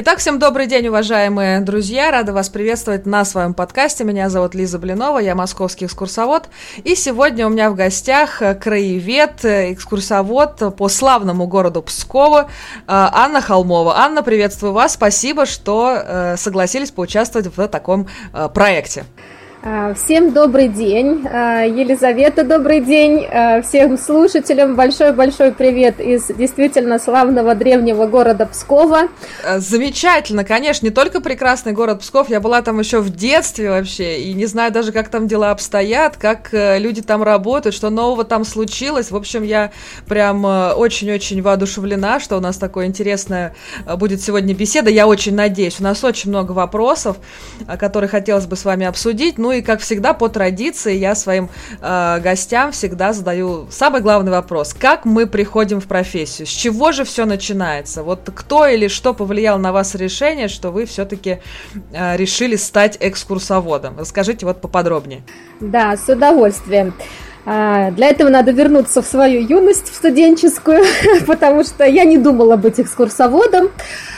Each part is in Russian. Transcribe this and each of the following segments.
Итак, всем добрый день, уважаемые друзья. Рада вас приветствовать на своем подкасте. Меня зовут Лиза Блинова, я московский экскурсовод. И сегодня у меня в гостях краевед, экскурсовод по славному городу Пскову Анна Холмова. Анна, приветствую вас. Спасибо, что э, согласились поучаствовать в таком э, проекте. А, всем добрый день. А, Елизавета, добрый день. А, всем слушателям большой-большой привет из действительно славного древнего города Пскова. Замечательно, конечно, не только прекрасный город Псков, я была там еще в детстве вообще, и не знаю даже, как там дела обстоят, как э, люди там работают, что нового там случилось. В общем, я прям э, очень-очень воодушевлена, что у нас такое интересная э, будет сегодня беседа. Я очень надеюсь. У нас очень много вопросов, которые хотелось бы с вами обсудить. Ну и, как всегда, по традиции я своим э, гостям всегда задаю самый главный вопрос. Как мы приходим в профессию? С чего же все начинается? Вот кто или что повлиял на вас решение, что вы все-таки э, решили стать экскурсоводом? Расскажите вот поподробнее. Да, с удовольствием. А, для этого надо вернуться в свою юность, в студенческую, потому что я не думала быть экскурсоводом,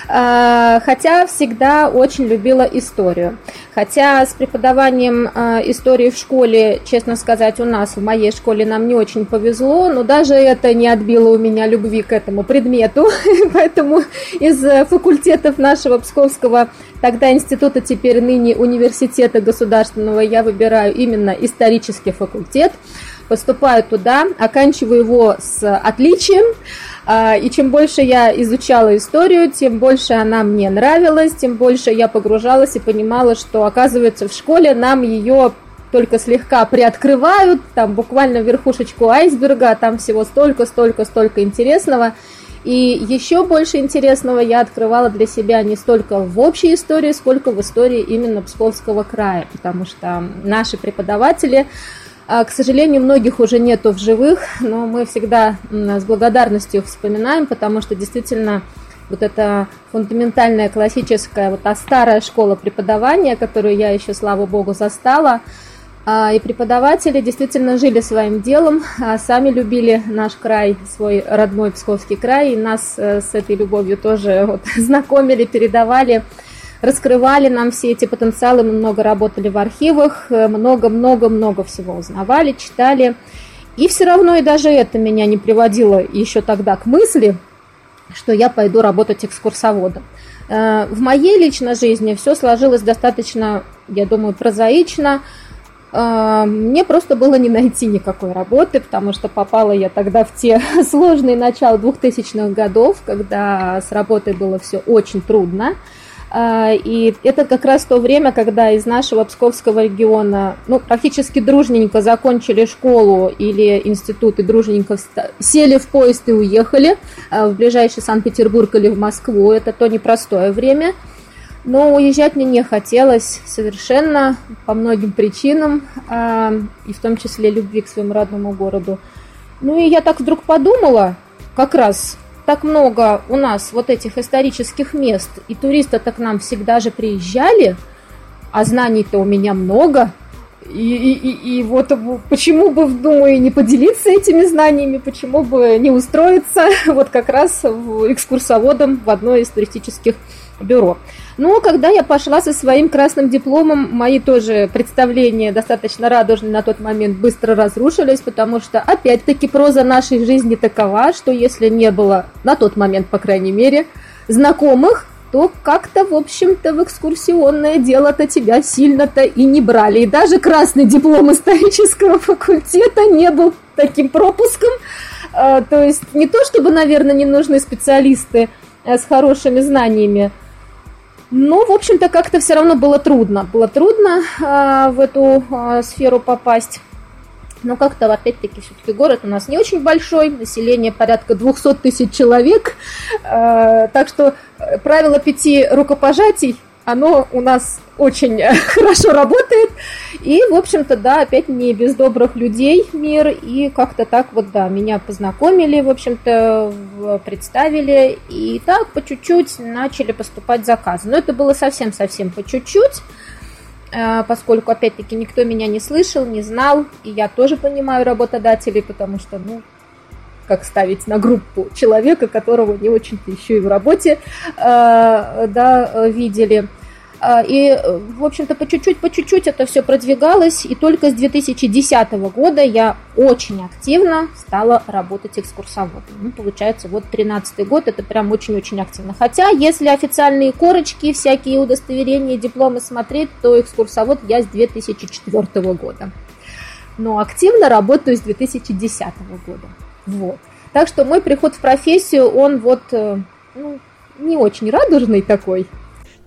а, хотя всегда очень любила историю. Хотя с преподаванием а, истории в школе, честно сказать, у нас в моей школе нам не очень повезло, но даже это не отбило у меня любви к этому предмету, поэтому из факультетов нашего Псковского тогда института, теперь ныне университета государственного, я выбираю именно исторический факультет поступаю туда, оканчиваю его с отличием, а, и чем больше я изучала историю, тем больше она мне нравилась, тем больше я погружалась и понимала, что, оказывается, в школе нам ее только слегка приоткрывают, там буквально верхушечку айсберга, а там всего столько, столько, столько интересного. И еще больше интересного я открывала для себя не столько в общей истории, сколько в истории именно Псковского края, потому что наши преподаватели к сожалению, многих уже нету в живых, но мы всегда с благодарностью вспоминаем, потому что действительно вот эта фундаментальная классическая, вот та старая школа преподавания, которую я еще, слава богу, застала, а, и преподаватели действительно жили своим делом, а сами любили наш край, свой родной Псковский край, и нас э, с этой любовью тоже вот знакомили, передавали раскрывали нам все эти потенциалы, мы много работали в архивах, много-много-много всего узнавали, читали. И все равно и даже это меня не приводило еще тогда к мысли, что я пойду работать экскурсоводом. Э, в моей личной жизни все сложилось достаточно, я думаю, прозаично. Э, мне просто было не найти никакой работы, потому что попала я тогда в те сложные начала 2000-х годов, когда с работой было все очень трудно. А, и это как раз то время, когда из нашего Псковского региона, ну, практически дружненько закончили школу или институт и дружненько сели в поезд и уехали а, в ближайший Санкт-Петербург или в Москву. Это то непростое время. Но уезжать мне не хотелось совершенно по многим причинам, а, и в том числе любви к своему родному городу. Ну и я так вдруг подумала, как раз так много у нас вот этих исторических мест, и туристы-то к нам всегда же приезжали, а знаний-то у меня много, и, и, и, и вот почему бы, думаю, не поделиться этими знаниями, почему бы не устроиться вот как раз экскурсоводом в одно из туристических бюро. Но когда я пошла со своим красным дипломом, мои тоже представления достаточно радужные на тот момент быстро разрушились, потому что, опять-таки, проза нашей жизни такова, что если не было, на тот момент, по крайней мере, знакомых, то как-то, в общем-то, в экскурсионное дело-то тебя сильно-то и не брали. И даже красный диплом исторического факультета не был таким пропуском. А, то есть не то, чтобы, наверное, не нужны специалисты э, с хорошими знаниями, но, в общем-то, как-то все равно было трудно. Было трудно э, в эту э, сферу попасть. Но как-то, опять-таки, все-таки город у нас не очень большой, население порядка 200 тысяч человек. Э, так что правило пяти рукопожатий оно у нас очень хорошо работает. И, в общем-то, да, опять не без добрых людей мир. И как-то так вот, да, меня познакомили, в общем-то, представили. И так по чуть-чуть начали поступать заказы. Но это было совсем-совсем по чуть-чуть э, поскольку, опять-таки, никто меня не слышал, не знал, и я тоже понимаю работодателей, потому что, ну, как ставить на группу человека, которого не очень-то еще и в работе э, да, видели. А, и, в общем-то, по чуть-чуть, по чуть-чуть это все продвигалось, и только с 2010 года я очень активно стала работать экскурсоводом. Ну, получается, вот 13 год, это прям очень-очень активно. Хотя, если официальные корочки, всякие удостоверения, дипломы смотреть, то экскурсовод я с 2004 года. Но активно работаю с 2010 года. Вот. Так что мой приход в профессию, он вот э, ну, не очень радужный такой,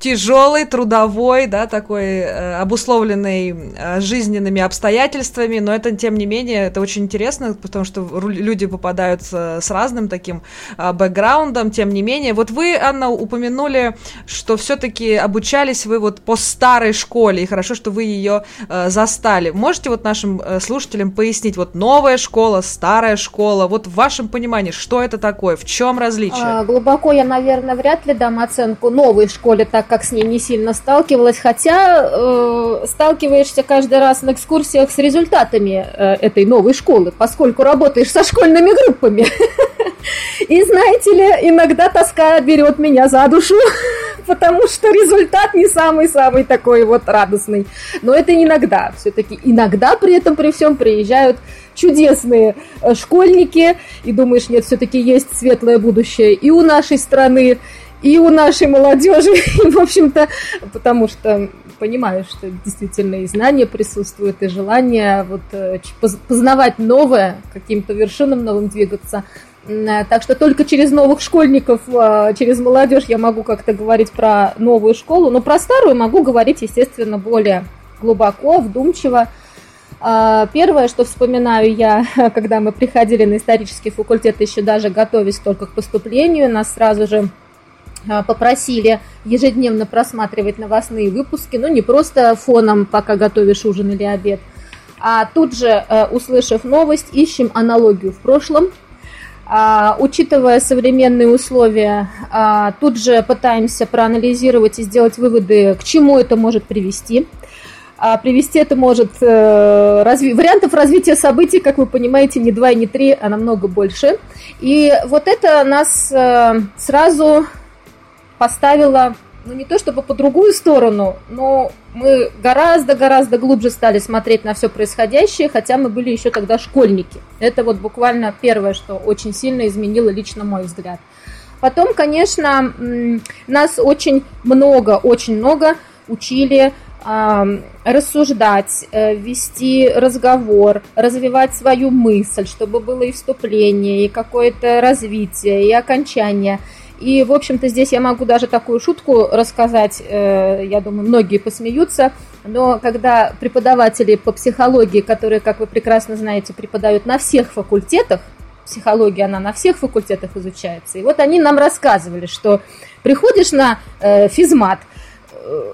тяжелый, трудовой, да, такой э, обусловленный э, жизненными обстоятельствами, но это, тем не менее, это очень интересно, потому что люди попадают с, с разным таким э, бэкграундом, тем не менее. Вот вы, Анна, упомянули, что все-таки обучались вы вот по старой школе, и хорошо, что вы ее э, застали. Можете вот нашим э, слушателям пояснить, вот новая школа, старая школа, вот в вашем понимании, что это такое, в чем различие? А, глубоко я, наверное, вряд ли дам оценку новой школе, так как с ней не сильно сталкивалась, хотя э, сталкиваешься каждый раз на экскурсиях с результатами э, этой новой школы, поскольку работаешь со школьными группами. И знаете ли, иногда тоска берет меня за душу, потому что результат не самый-самый такой вот радостный. Но это иногда. Все-таки иногда при этом, при всем приезжают чудесные э, школьники, и думаешь, нет, все-таки есть светлое будущее и у нашей страны, и у нашей молодежи, и, в общем-то, потому что понимаю, что действительно и знания присутствуют, и желание вот э, познавать новое, каким-то вершинам новым двигаться. Э, так что только через новых школьников, э, через молодежь я могу как-то говорить про новую школу, но про старую могу говорить, естественно, более глубоко, вдумчиво. Первое, что вспоминаю я, когда мы приходили на исторический факультет, еще даже готовясь только к поступлению, нас сразу же а, попросили ежедневно просматривать новостные выпуски, ну не просто фоном, пока готовишь ужин или обед, а тут же, э, услышав новость, ищем аналогию в прошлом, а, учитывая современные условия, а, тут же пытаемся проанализировать и сделать выводы, к чему это может привести. А привести это может э, разви... вариантов развития событий, как вы понимаете, не два и не три, а намного больше. И вот это нас э, сразу поставила, ну не то чтобы по другую сторону, но мы гораздо-гораздо глубже стали смотреть на все происходящее, хотя мы были еще тогда школьники. Это вот буквально первое, что очень сильно изменило лично мой взгляд. Потом, конечно, нас очень много, очень много учили рассуждать, э, вести разговор, развивать свою мысль, чтобы было и вступление, и какое-то развитие, и окончание. И, в общем-то, здесь я могу даже такую шутку рассказать, э, я думаю, многие посмеются, но когда преподаватели по психологии, которые, как вы прекрасно знаете, преподают на всех факультетах, психология, она на всех факультетах изучается, и вот они нам рассказывали, что приходишь на э, физмат –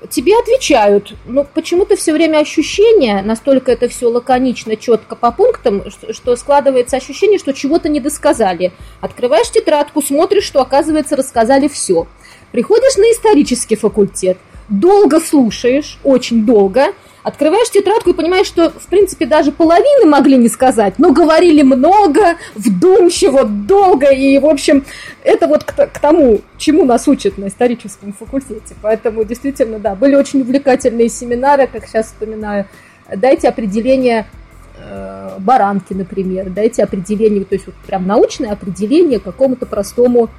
тебе отвечают, но почему-то все время ощущение, настолько это все лаконично, четко по пунктам, что, что складывается ощущение, что чего-то не досказали. Открываешь тетрадку, смотришь, что, оказывается, рассказали все. Приходишь на исторический факультет, долго слушаешь, очень долго, Открываешь тетрадку и понимаешь, что, в принципе, даже половины могли не сказать, но говорили много, вдумчиво, долго, и, в общем, это вот к, к тому, чему нас учат на историческом факультете. Поэтому, действительно, да, были очень увлекательные семинары, как сейчас вспоминаю. Дайте определение э, баранки, например, дайте определение, то есть вот прям научное определение какому-то простому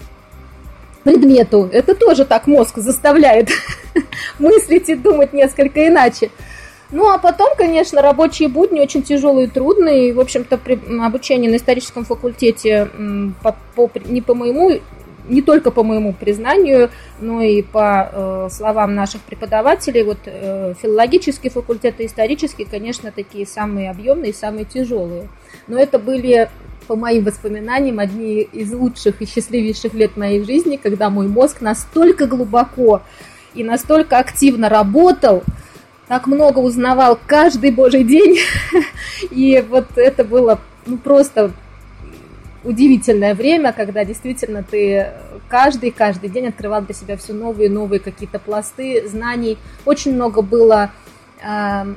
предмету. Это тоже так мозг заставляет мыслить и думать несколько иначе. Ну, а потом, конечно, рабочие будни очень тяжелые и трудные. В общем-то, при обучении на историческом факультете по, по, не по моему не только по моему признанию, но и по э, словам наших преподавателей, вот э, филологический факультет и исторический, конечно, такие самые объемные и самые тяжелые. Но это были, по моим воспоминаниям, одни из лучших и счастливейших лет моей жизни, когда мой мозг настолько глубоко и настолько активно работал, так много узнавал каждый божий день. И вот это было ну, просто удивительное время, когда действительно ты каждый, каждый день открывал для себя все новые новые какие-то пласты знаний. Очень много было э,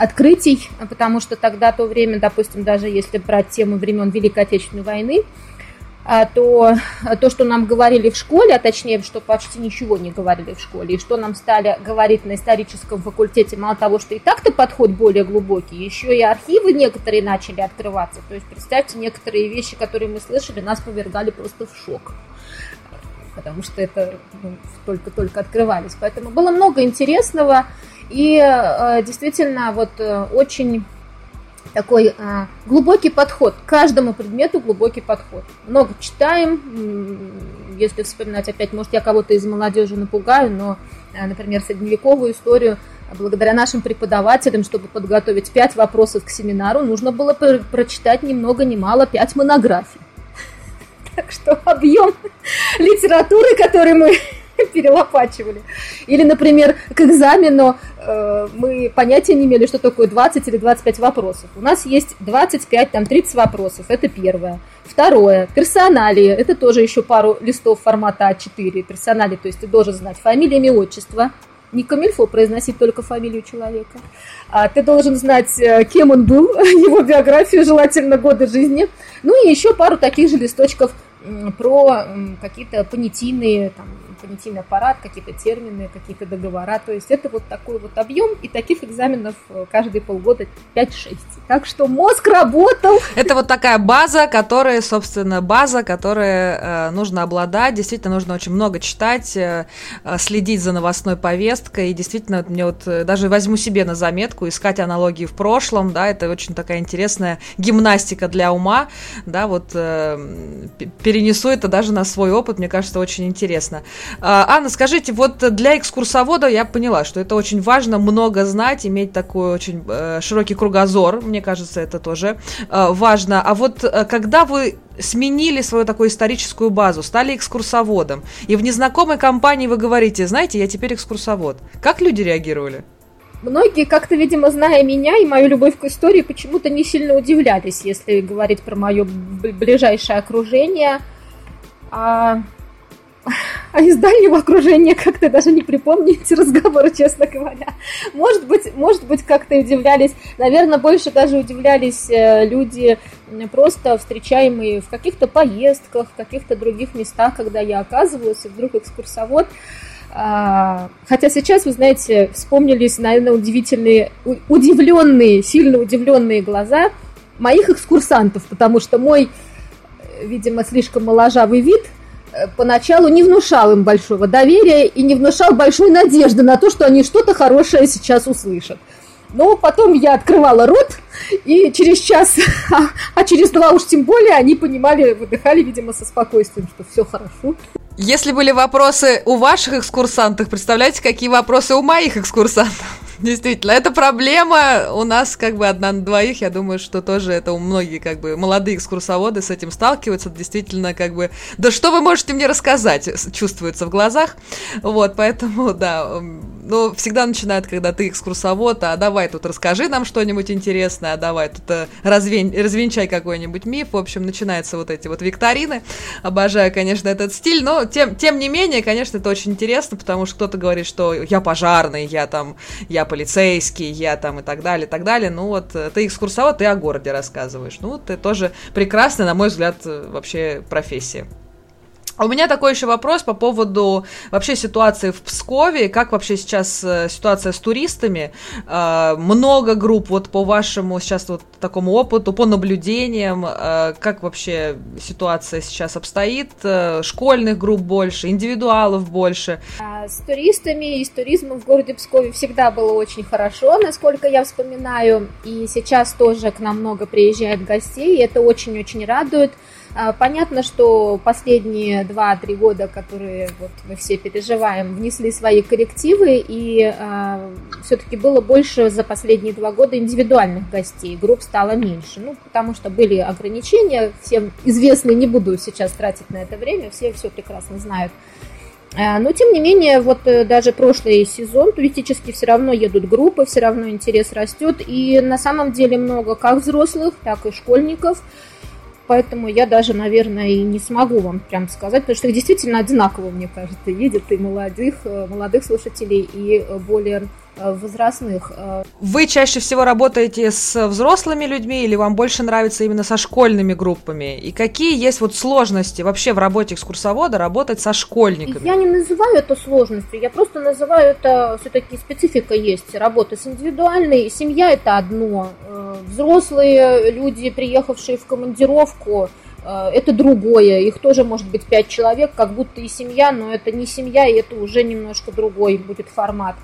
открытий, потому что тогда то время, допустим, даже если брать тему времен Великой Отечественной войны, а, то то, что нам говорили в школе, а точнее, что почти ничего не говорили в школе, и что нам стали говорить на историческом факультете, мало того, что и так-то подход более глубокий, еще и архивы некоторые начали открываться. То есть, представьте, некоторые вещи, которые мы слышали, нас повергали просто в шок потому что это ну, только-только открывались. Поэтому было много интересного, и э, действительно вот э, очень такой э, глубокий подход, к каждому предмету глубокий подход. Много читаем, если вспоминать опять, может, я кого-то из молодежи напугаю, но, например, средневековую историю благодаря нашим преподавателям, чтобы подготовить пять вопросов к семинару, нужно было прочитать ни много ни мало пять монографий. Так что объем литературы, который мы перелопачивали. Или, например, к экзамену э, мы понятия не имели, что такое 20 или 25 вопросов. У нас есть 25, там 30 вопросов, это первое. Второе, персоналии, это тоже еще пару листов формата А4. Персоналии, то есть ты должен знать фамилия, имя, отчество, не камильфо произносить только фамилию человека. А ты должен знать, э, кем он был, его биографию, желательно годы жизни. Ну и еще пару таких же листочков про какие-то понятийные там, понятийный аппарат, какие-то термины, какие-то договора. То есть это вот такой вот объем, и таких экзаменов э, каждые полгода 5-6. Так что мозг работал. Это вот такая база, которая, собственно, база, которая э, нужно обладать. Действительно, нужно очень много читать, э, следить за новостной повесткой. И действительно, мне вот даже возьму себе на заметку, искать аналогии в прошлом, да, это очень такая интересная гимнастика для ума, да, вот перенесу это даже на свой опыт, мне кажется, очень интересно. А, Анна, скажите, вот для экскурсовода я поняла, что это очень важно много знать, иметь такой очень э, широкий кругозор, мне кажется, это тоже э, важно. А вот э, когда вы сменили свою такую историческую базу, стали экскурсоводом, и в незнакомой компании вы говорите, знаете, я теперь экскурсовод, как люди реагировали? Многие, как-то, видимо, зная меня и мою любовь к истории, почему-то не сильно удивлялись, если говорить про мое ближайшее окружение. А а из дальнего окружения как-то даже не припомню эти разговоры, честно говоря. Может быть, может быть, как-то удивлялись, наверное, больше даже удивлялись э, люди, просто встречаемые в каких-то поездках, в каких-то других местах, когда я оказываюсь, и вдруг экскурсовод. А, хотя сейчас, вы знаете, вспомнились, наверное, удивительные, удивленные, сильно удивленные глаза моих экскурсантов, потому что мой, э, видимо, слишком моложавый вид – поначалу не внушал им большого доверия и не внушал большой надежды на то, что они что-то хорошее сейчас услышат. Но потом я открывала рот, и через час, а, а через два уж тем более, они понимали, выдыхали, видимо, со спокойствием, что все хорошо. Если были вопросы у ваших экскурсантов, представляете, какие вопросы у моих экскурсантов? Действительно, это проблема у нас как бы одна на двоих. Я думаю, что тоже это у многих как бы молодые экскурсоводы с этим сталкиваются. Действительно, как бы, да что вы можете мне рассказать, чувствуется в глазах. Вот, поэтому, да, ну, всегда начинают, когда ты экскурсовод, а давай тут расскажи нам что-нибудь интересное, а давай тут э, развень, развенчай какой-нибудь миф. В общем, начинаются вот эти вот викторины. Обожаю, конечно, этот стиль, но тем, тем не менее, конечно, это очень интересно, потому что кто-то говорит, что я пожарный, я там, я полицейский, я там и так далее, и так далее. Ну вот, э, ты экскурсовод, ты о городе рассказываешь. Ну, ты тоже прекрасная, на мой взгляд, э, вообще профессия. А у меня такой еще вопрос по поводу вообще ситуации в Пскове. Как вообще сейчас э, ситуация с туристами? А, много групп, вот по вашему сейчас вот такому опыту, по наблюдениям, а, как вообще ситуация сейчас обстоит? Э, школьных групп больше, индивидуалов больше? С туристами и с туризмом в городе Пскове всегда было очень хорошо, насколько я вспоминаю. И сейчас тоже к нам много приезжает гостей, и это очень-очень радует. А, понятно, что последние 2-3 года, которые вот мы все переживаем, внесли свои коррективы, и э, все-таки было больше за последние два года индивидуальных гостей, групп стало меньше, ну, потому что были ограничения, всем известны, не буду сейчас тратить на это время, все все прекрасно знают. А, но, тем не менее, вот э, даже прошлый сезон туристический все равно едут группы, все равно интерес растет, и на самом деле много как взрослых, так и школьников – поэтому я даже, наверное, и не смогу вам прям сказать, потому что их действительно одинаково, мне кажется, едет и молодых, э, молодых слушателей, и более возрастных. Вы чаще всего работаете с взрослыми людьми или вам больше нравится именно со школьными группами? И какие есть вот сложности вообще в работе экскурсовода работать со школьниками? Я не называю это сложностью, я просто называю это все-таки специфика есть работы с индивидуальной. Семья это одно, взрослые люди, приехавшие в командировку, Э, это другое. Их тоже может быть пять человек, как будто и семья, но это не семья, и это уже немножко другой будет формат.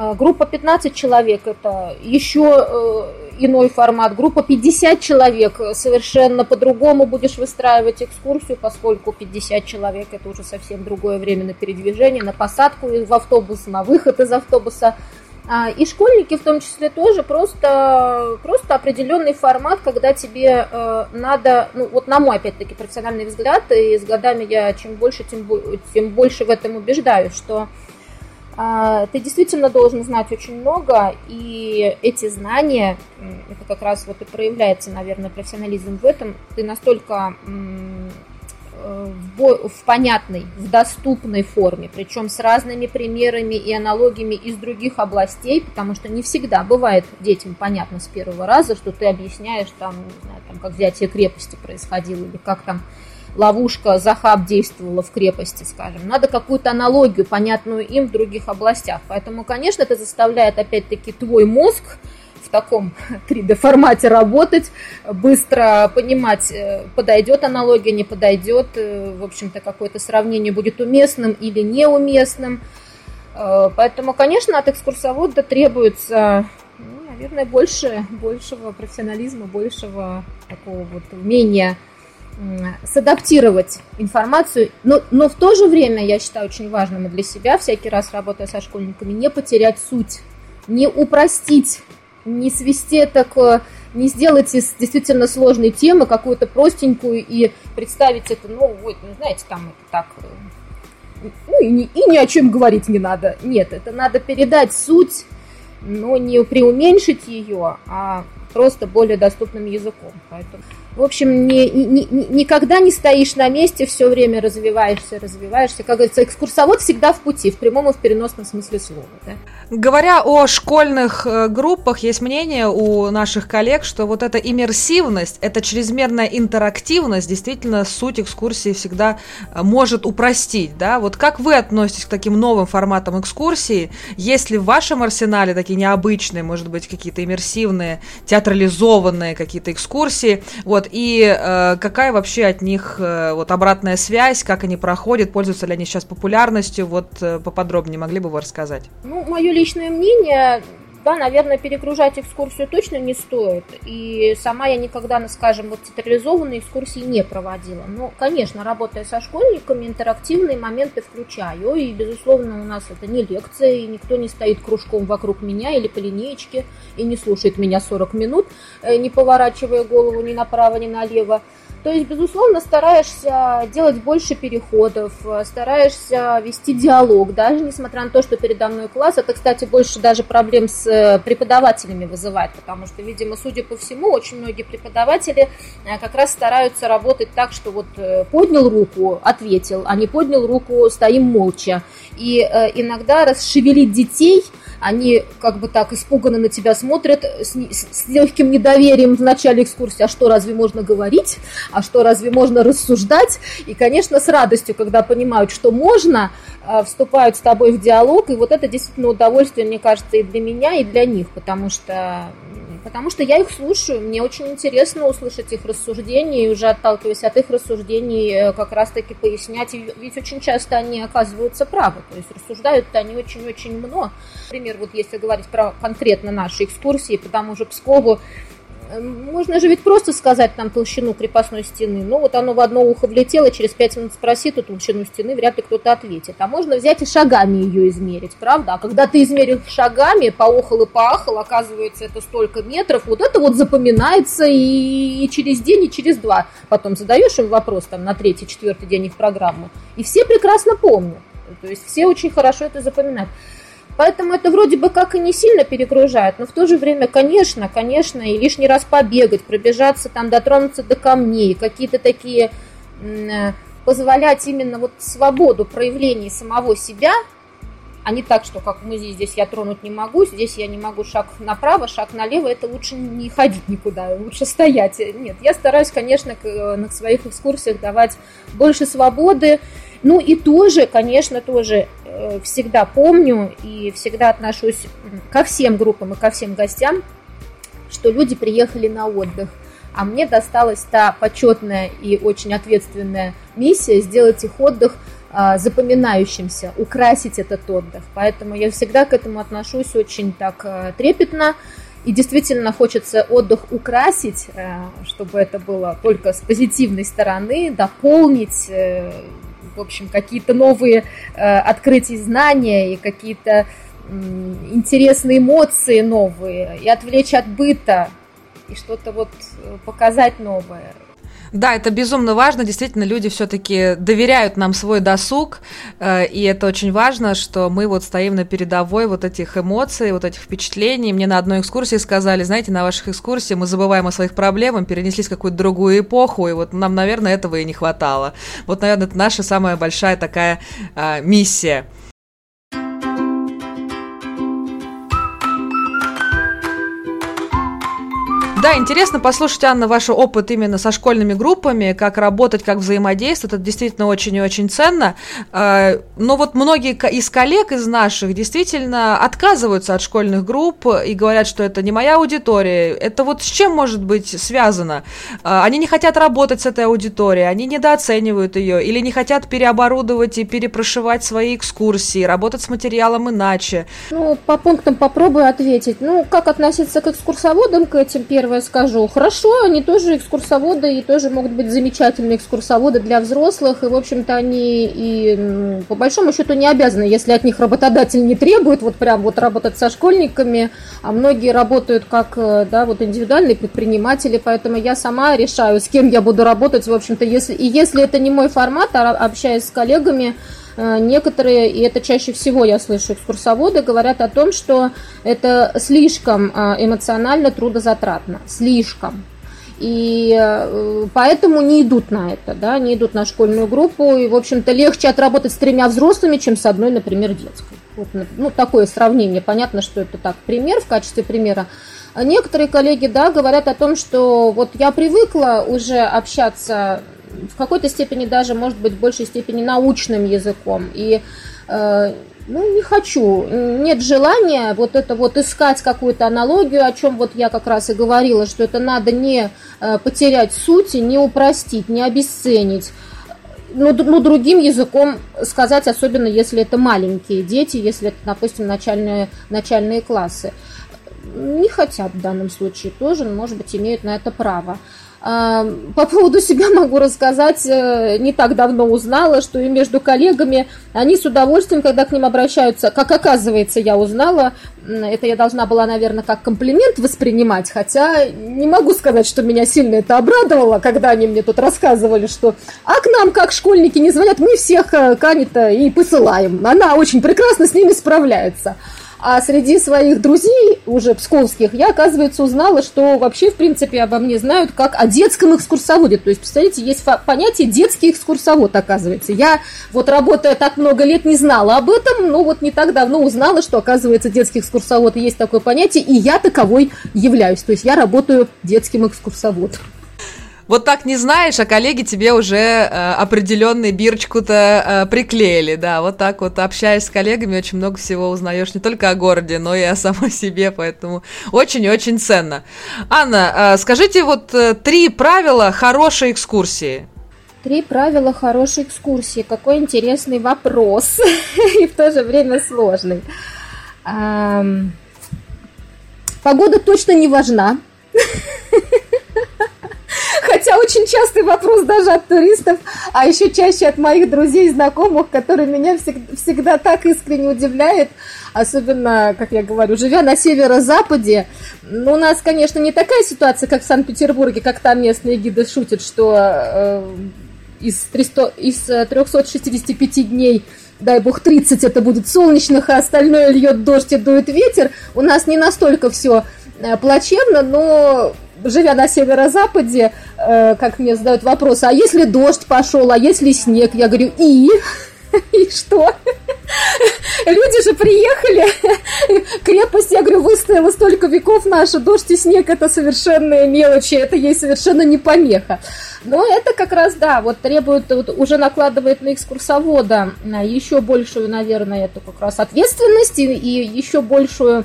Э, группа 15 человек – это еще э, иной формат. Группа 50 человек – совершенно по-другому будешь выстраивать экскурсию, поскольку 50 человек – это уже совсем другое время на передвижение, на посадку в автобус, на выход из автобуса – а, и школьники в том числе тоже просто, просто определенный формат, когда тебе э, надо, ну вот на мой опять-таки профессиональный взгляд, и с годами я чем больше, тем, тем больше в этом убеждаюсь, что э, ты действительно должен знать очень много, и эти знания, это как раз вот и проявляется, наверное, профессионализм в этом, ты настолько в, в понятной, в доступной форме, причем с разными примерами и аналогиями из других областей, потому что не всегда бывает детям понятно с первого раза, что ты объясняешь там, не знаю, там как взятие крепости происходило, или как там ловушка Захаб действовала в крепости, скажем. Надо какую-то аналогию, понятную им в других областях. Поэтому, конечно, это заставляет опять-таки твой мозг в таком 3D формате работать, быстро понимать, э, подойдет аналогия, не подойдет, э, в общем-то, какое-то сравнение будет уместным или неуместным. Э, поэтому, конечно, от экскурсовода требуется, ну, наверное, больше, большего профессионализма, большего такого вот умения садаптировать информацию, но, но в то же время, я считаю очень важным и для себя, всякий раз работая со школьниками, не потерять суть, не упростить не свести так, не сделать из действительно сложной темы какую-то простенькую и представить это, ну, вот, ну, знаете, там это так, э, ну, и, и ни о чем говорить не надо. Нет, это надо передать суть, но не преуменьшить ее, а просто более доступным языком. Поэтому в общем, не, не, никогда не стоишь на месте, все время развиваешься, развиваешься. Как говорится, экскурсовод всегда в пути, в прямом и в переносном смысле слова. Да? Говоря о школьных э, группах, есть мнение у наших коллег, что вот эта иммерсивность, эта чрезмерная интерактивность действительно суть экскурсии всегда э, может упростить. Да? Вот как вы относитесь к таким новым форматам экскурсии? Есть ли в вашем арсенале такие необычные, может быть, какие-то иммерсивные, театрализованные какие-то экскурсии? Вот, и э, какая вообще от них э, вот обратная связь, как они проходят, пользуются ли они сейчас популярностью, вот э, поподробнее могли бы вы рассказать? Ну, мое личное мнение, да, наверное, перегружать экскурсию точно не стоит. И сама я никогда, ну, скажем, вот театрализованные экскурсии не проводила. Но, конечно, работая со школьниками, интерактивные моменты включаю. И, безусловно, у нас это не лекция, и никто не стоит кружком вокруг меня или по линеечке и не слушает меня 40 минут, э, не поворачивая голову ни направо, ни налево. То есть, безусловно, стараешься делать больше переходов, стараешься вести диалог, даже несмотря на то, что передо мной класс. Это, кстати, больше даже проблем с преподавателями вызывает, потому что, видимо, судя по всему, очень многие преподаватели э, как раз стараются работать так, что вот э, поднял руку, ответил, а не поднял руку, стоим молча. И иногда расшевелить детей – они как бы так испуганно на тебя смотрят с, с легким недоверием в начале экскурсии, а что разве можно говорить, а что разве можно рассуждать, и, конечно, с радостью, когда понимают, что можно, вступают с тобой в диалог, и вот это действительно удовольствие, мне кажется, и для меня, и для них, потому что потому что я их слушаю, мне очень интересно услышать их рассуждения, и уже отталкиваясь от их рассуждений, э, как раз-таки пояснять, ведь очень часто они оказываются правы, то есть рассуждают они очень-очень много. Например, вот если говорить про конкретно наши экскурсии по тому же Пскову, можно же ведь просто сказать там толщину крепостной стены. Ну, вот оно в одно ухо влетело, через пять минут спроси эту толщину стены, вряд ли кто-то ответит. А можно взять и шагами ее измерить, правда? А когда ты измерил шагами, поохал и поахал, оказывается, это столько метров, вот это вот запоминается и через день, и через два. Потом задаешь им вопрос там на третий, четвертый день их программы, и все прекрасно помнят. То есть все очень хорошо это запоминают. Поэтому это вроде бы как и не сильно перегружает, но в то же время, конечно, конечно, и лишний раз побегать, пробежаться там, дотронуться до камней, какие-то такие э, позволять именно вот свободу проявлений самого себя, а не так, что как в музее здесь я тронуть не могу, здесь я не могу шаг направо, шаг налево, это лучше не ходить никуда, лучше стоять. Нет, я стараюсь, конечно, на своих экскурсиях давать больше свободы, ну и тоже, конечно, тоже э, всегда помню и всегда отношусь ко всем группам и ко всем гостям, что люди приехали на отдых. А мне досталась та почетная и очень ответственная миссия сделать их отдых а, запоминающимся, украсить этот отдых. Поэтому я всегда к этому отношусь очень так э, трепетно. И действительно хочется отдых украсить, э, чтобы это было только с позитивной стороны, дополнить в общем, какие-то новые э, открытия знания и какие-то э, интересные эмоции новые, и отвлечь от быта, и что-то вот э, показать новое. Да, это безумно важно. Действительно, люди все-таки доверяют нам свой досуг, э, и это очень важно, что мы вот стоим на передовой вот этих эмоций, вот этих впечатлений. Мне на одной экскурсии сказали, знаете, на ваших экскурсиях мы забываем о своих проблемах, перенеслись в какую-то другую эпоху, и вот нам, наверное, этого и не хватало. Вот, наверное, это наша самая большая такая э, миссия. Да, интересно послушать, Анна, ваш опыт именно со школьными группами, как работать, как взаимодействовать. Это действительно очень и очень ценно. А, но вот многие из коллег из наших действительно отказываются от школьных групп и говорят, что это не моя аудитория. Это вот с чем может быть связано? А, они не хотят работать с этой аудиторией, они недооценивают ее или не хотят переоборудовать и перепрошивать свои экскурсии, работать с материалом иначе. Ну, по пунктам попробую ответить. Ну, как относиться к экскурсоводам, к этим первым первое скажу. Хорошо, они тоже экскурсоводы и тоже могут быть замечательные экскурсоводы для взрослых. И, в общем-то, они и по большому счету не обязаны, если от них работодатель не требует, вот прям вот работать со школьниками. А многие работают как, э, да, вот индивидуальные предприниматели, поэтому я сама решаю, с кем я буду работать, в общем-то, если, и если это не мой формат, а общаясь с коллегами, некоторые, и это чаще всего я слышу экскурсоводы, говорят о том, что это слишком э, эмоционально трудозатратно, слишком. И э, поэтому не идут на это, да, не идут на школьную группу. И, в общем-то, легче отработать с тремя взрослыми, чем с одной, например, детской. Вот, ну, такое сравнение. Понятно, что это так, пример в качестве примера. А некоторые коллеги, да, говорят о том, что вот я привыкла уже общаться в какой-то степени даже, может быть, в большей степени научным языком. И э, ну, не хочу, нет желания вот это вот искать какую-то аналогию, о чем вот я как раз и говорила, что это надо не э, потерять сути, не упростить, не обесценить. Ну, ну, другим языком сказать, особенно если это маленькие дети, если это, допустим, начальные, начальные классы. Не хотят в данном случае тоже, может быть, имеют на это право. А, по поводу себя могу рассказать, э, не так давно узнала, что и между коллегами они с удовольствием, когда к ним обращаются, как оказывается, я узнала, это я должна была, наверное, как комплимент воспринимать, хотя не могу сказать, что меня сильно это обрадовало, когда они мне тут рассказывали, что а к нам, как школьники, не звонят, мы всех э, Канита и посылаем. Она очень прекрасно с ними справляется. А среди своих друзей, уже псковских, я, оказывается, узнала, что вообще, в принципе, обо мне знают как о детском экскурсоводе. То есть, представляете, есть понятие детский экскурсовод, оказывается. Я, вот работая так много лет, не знала об этом, но вот не так давно узнала, что, оказывается, детский экскурсовод есть такое понятие, и я таковой являюсь. То есть, я работаю детским экскурсоводом вот так не знаешь, а коллеги тебе уже э, определенный бирочку-то э, приклеили, да, вот так вот, общаясь с коллегами, очень много всего узнаешь не только о городе, но и о самой себе, поэтому очень-очень ценно. Анна, э, скажите вот э, три правила хорошей экскурсии. Три правила хорошей экскурсии. Какой интересный вопрос и в то же время сложный. Погода точно не важна. Хотя очень частый вопрос даже от туристов, а еще чаще от моих друзей и знакомых, которые меня всегда, всегда так искренне удивляет, особенно, как я говорю, живя на северо-западе, ну, у нас, конечно, не такая ситуация, как в Санкт-Петербурге, как там местные гиды шутят, что э, из, 300, из 365 дней дай бог 30 это будет солнечных, а остальное льет дождь и дует ветер. У нас не настолько все э, плачевно, но живя на северо-западе, э, как мне задают вопросы, а если дождь пошел, а если снег? Я говорю, и? И что? Люди же приехали, крепость, я говорю, выстояла столько веков наша, дождь и снег это совершенные мелочи, это ей совершенно не помеха. Но это как раз, да, вот требует, вот, уже накладывает на экскурсовода а, еще большую, наверное, эту как раз ответственность и, и еще большую,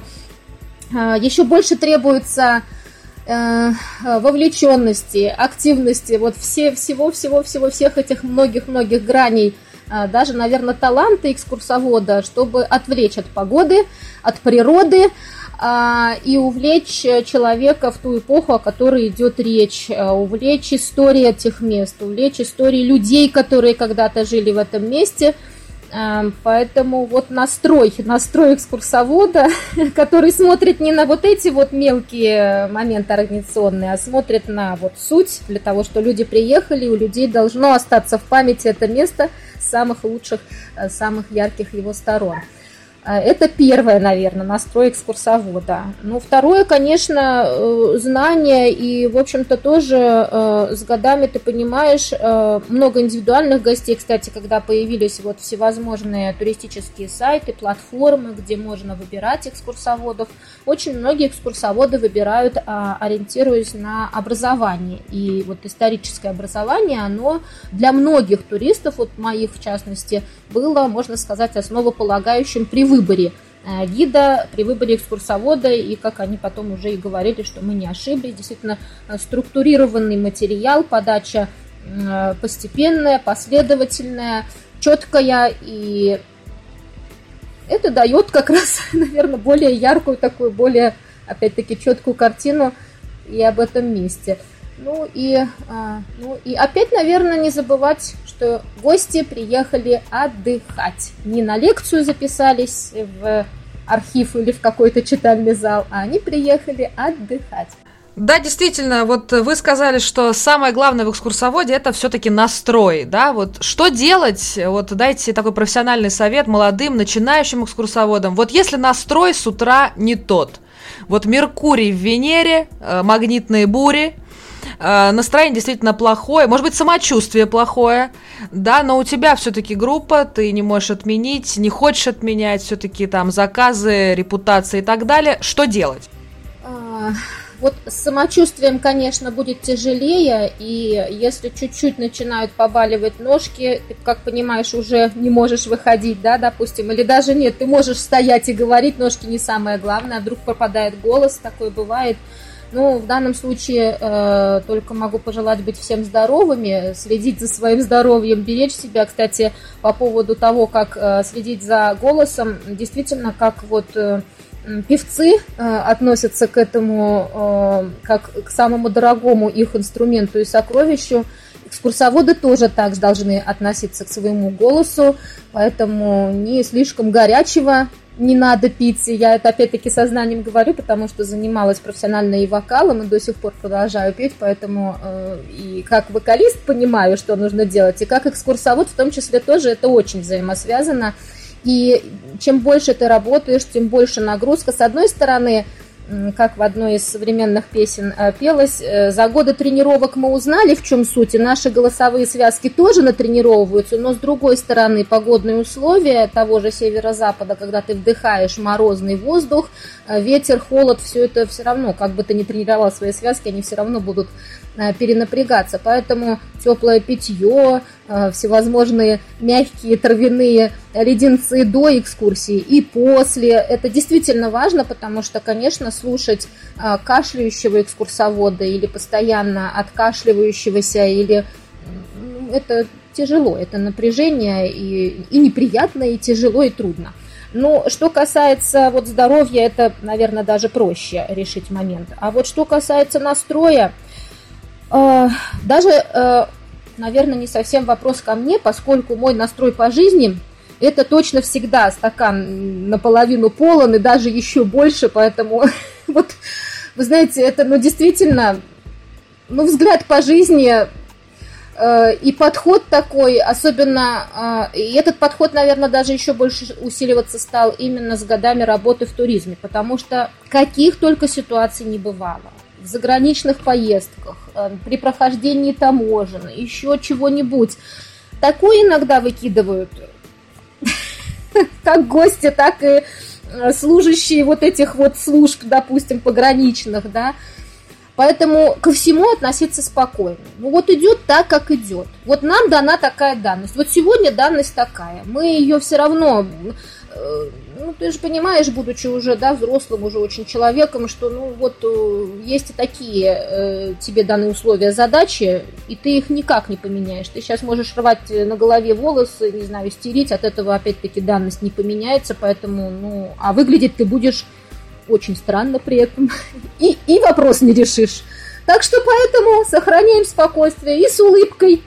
а, еще больше требуется э, вовлеченности, активности, вот все, всего, всего, всего, всех этих многих-многих граней а, даже, наверное, таланты экскурсовода, чтобы отвлечь от погоды, от природы и увлечь человека в ту эпоху, о которой идет речь, увлечь истории этих мест, увлечь истории людей, которые когда-то жили в этом месте. Поэтому вот настрой, настрой экскурсовода, который смотрит не на вот эти вот мелкие моменты организационные, а смотрит на вот суть, для того, что люди приехали, у людей должно остаться в памяти это место – самых лучших, э, самых ярких его сторон. Э, это первое, наверное, настрой экскурсовода. Ну, второе, конечно, э, знание, и, в общем-то, тоже э, с годами ты понимаешь, много индивидуальных гостей, кстати, когда появились вот всевозможные туристические сайты, платформы, где можно выбирать экскурсоводов, очень многие экскурсоводы выбирают, а, ориентируясь на образование. И вот историческое образование, оно для многих туристов, вот моих в частности, было, можно сказать, основополагающим при выборе э, гида, при выборе экскурсовода, и как они потом уже и говорили, что мы не ошиблись, действительно э, структурированный материал, подача э, постепенная, последовательная, четкая, и это дает как раз, наверное, более яркую такую, более, опять-таки, четкую картину и об этом месте. Ну и, а, ну и опять, наверное, не забывать, что гости приехали отдыхать. Не на лекцию записались в архив или в какой-то читальный зал, а они приехали отдыхать. Да, действительно, вот вы сказали, что самое главное в экскурсоводе это все-таки настрой, да, вот что делать, вот дайте такой профессиональный совет молодым, начинающим экскурсоводам, вот если настрой с утра не тот, вот Меркурий в Венере, э, магнитные бури, э, настроение действительно плохое, может быть, самочувствие плохое, да, но у тебя все-таки группа, ты не можешь отменить, не хочешь отменять, все-таки там заказы, репутация и так далее. Что делать? А, вот с самочувствием, конечно, будет тяжелее, и если чуть-чуть начинают побаливать ножки, ты, как понимаешь, уже не можешь выходить, да, допустим, или даже нет, ты можешь стоять и говорить, ножки не самое главное, а вдруг пропадает голос, такое бывает – ну, в данном случае э, только могу пожелать быть всем здоровыми, следить за своим здоровьем, беречь себя. Кстати, по поводу того, как э, следить за голосом, действительно, как вот э, певцы э, относятся к этому, э, как к самому дорогому их инструменту и сокровищу, экскурсоводы тоже так должны относиться к своему голосу, поэтому не слишком горячего не надо пить. Я это опять-таки сознанием говорю, потому что занималась профессионально и вокалом, и до сих пор продолжаю петь, поэтому э, и как вокалист понимаю, что нужно делать, и как экскурсовод в том числе тоже это очень взаимосвязано. И чем больше ты работаешь, тем больше нагрузка. С одной стороны, как в одной из современных песен э, пелось, э, за годы тренировок мы узнали, в чем суть, и наши голосовые связки тоже натренировываются, но с другой стороны, погодные условия того же северо-запада, когда ты вдыхаешь морозный воздух, э, ветер, холод, все это все равно, как бы ты ни тренировал свои связки, они все равно будут перенапрягаться. Поэтому теплое питье, всевозможные мягкие травяные леденцы до экскурсии и после. Это действительно важно, потому что, конечно, слушать а, кашляющего экскурсовода или постоянно откашливающегося, или это тяжело, это напряжение и, и неприятно, и тяжело, и трудно. Но что касается вот здоровья, это, наверное, даже проще решить момент. А вот что касается настроя, э, даже, э, наверное, не совсем вопрос ко мне, поскольку мой настрой по жизни – это точно всегда стакан наполовину полон и даже еще больше, поэтому вот, вы знаете, это, ну, действительно, ну, взгляд по жизни э, и подход такой, особенно, э, и этот подход, наверное, даже еще больше усиливаться стал именно с годами работы в туризме, потому что каких только ситуаций не бывало. В заграничных поездках, э, при прохождении таможен, еще чего-нибудь. Такое иногда выкидывают как гости, так и э, служащие вот этих вот служб, допустим, пограничных, да, Поэтому ко всему относиться спокойно. Ну вот идет так, как идет. Вот нам дана такая данность. Вот сегодня данность такая. Мы ее все равно, э, ну ты же понимаешь, будучи уже да, взрослым, уже очень человеком, что ну вот э, есть и такие э, тебе данные условия задачи, и ты их никак не поменяешь. Ты сейчас можешь рвать на голове волосы, не знаю, стереть, от этого опять-таки данность не поменяется, поэтому, ну, а выглядеть ты будешь очень странно при этом, и, и вопрос не решишь. Так что поэтому сохраняем спокойствие и с улыбкой.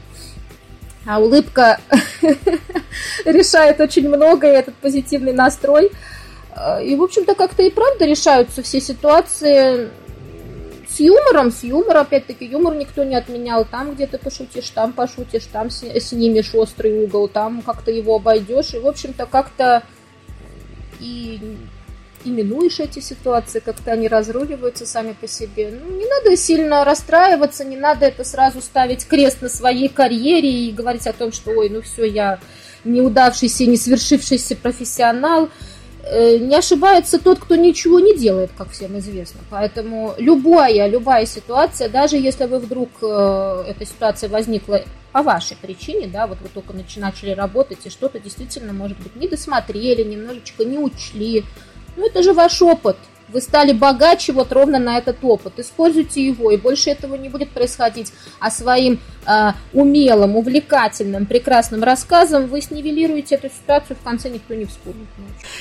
А улыбка решает очень многое, этот позитивный настрой. И, в общем-то, как-то и правда решаются все ситуации с юмором, с юмором, опять-таки, юмор никто не отменял. Там, где ты пошутишь, там пошутишь, там снимешь острый угол, там как-то его обойдешь. И, в общем-то, как-то и именуешь эти ситуации, как-то они разруливаются сами по себе. Ну, не надо сильно расстраиваться, не надо это сразу ставить крест на своей карьере и говорить о том, что ой, ну все, я неудавшийся, не свершившийся профессионал. Э, не ошибается тот, кто ничего не делает, как всем известно. Поэтому любая, любая ситуация, даже если вы вдруг, э, эта ситуация возникла по вашей причине, да, вот вы только начали работать и что-то действительно, может быть, не досмотрели, немножечко не учли, ну, это же ваш опыт. Вы стали богаче вот ровно на этот опыт. Используйте его, и больше этого не будет происходить. А своим э, умелым, увлекательным, прекрасным рассказом вы снивелируете эту ситуацию, в конце никто не вспомнит.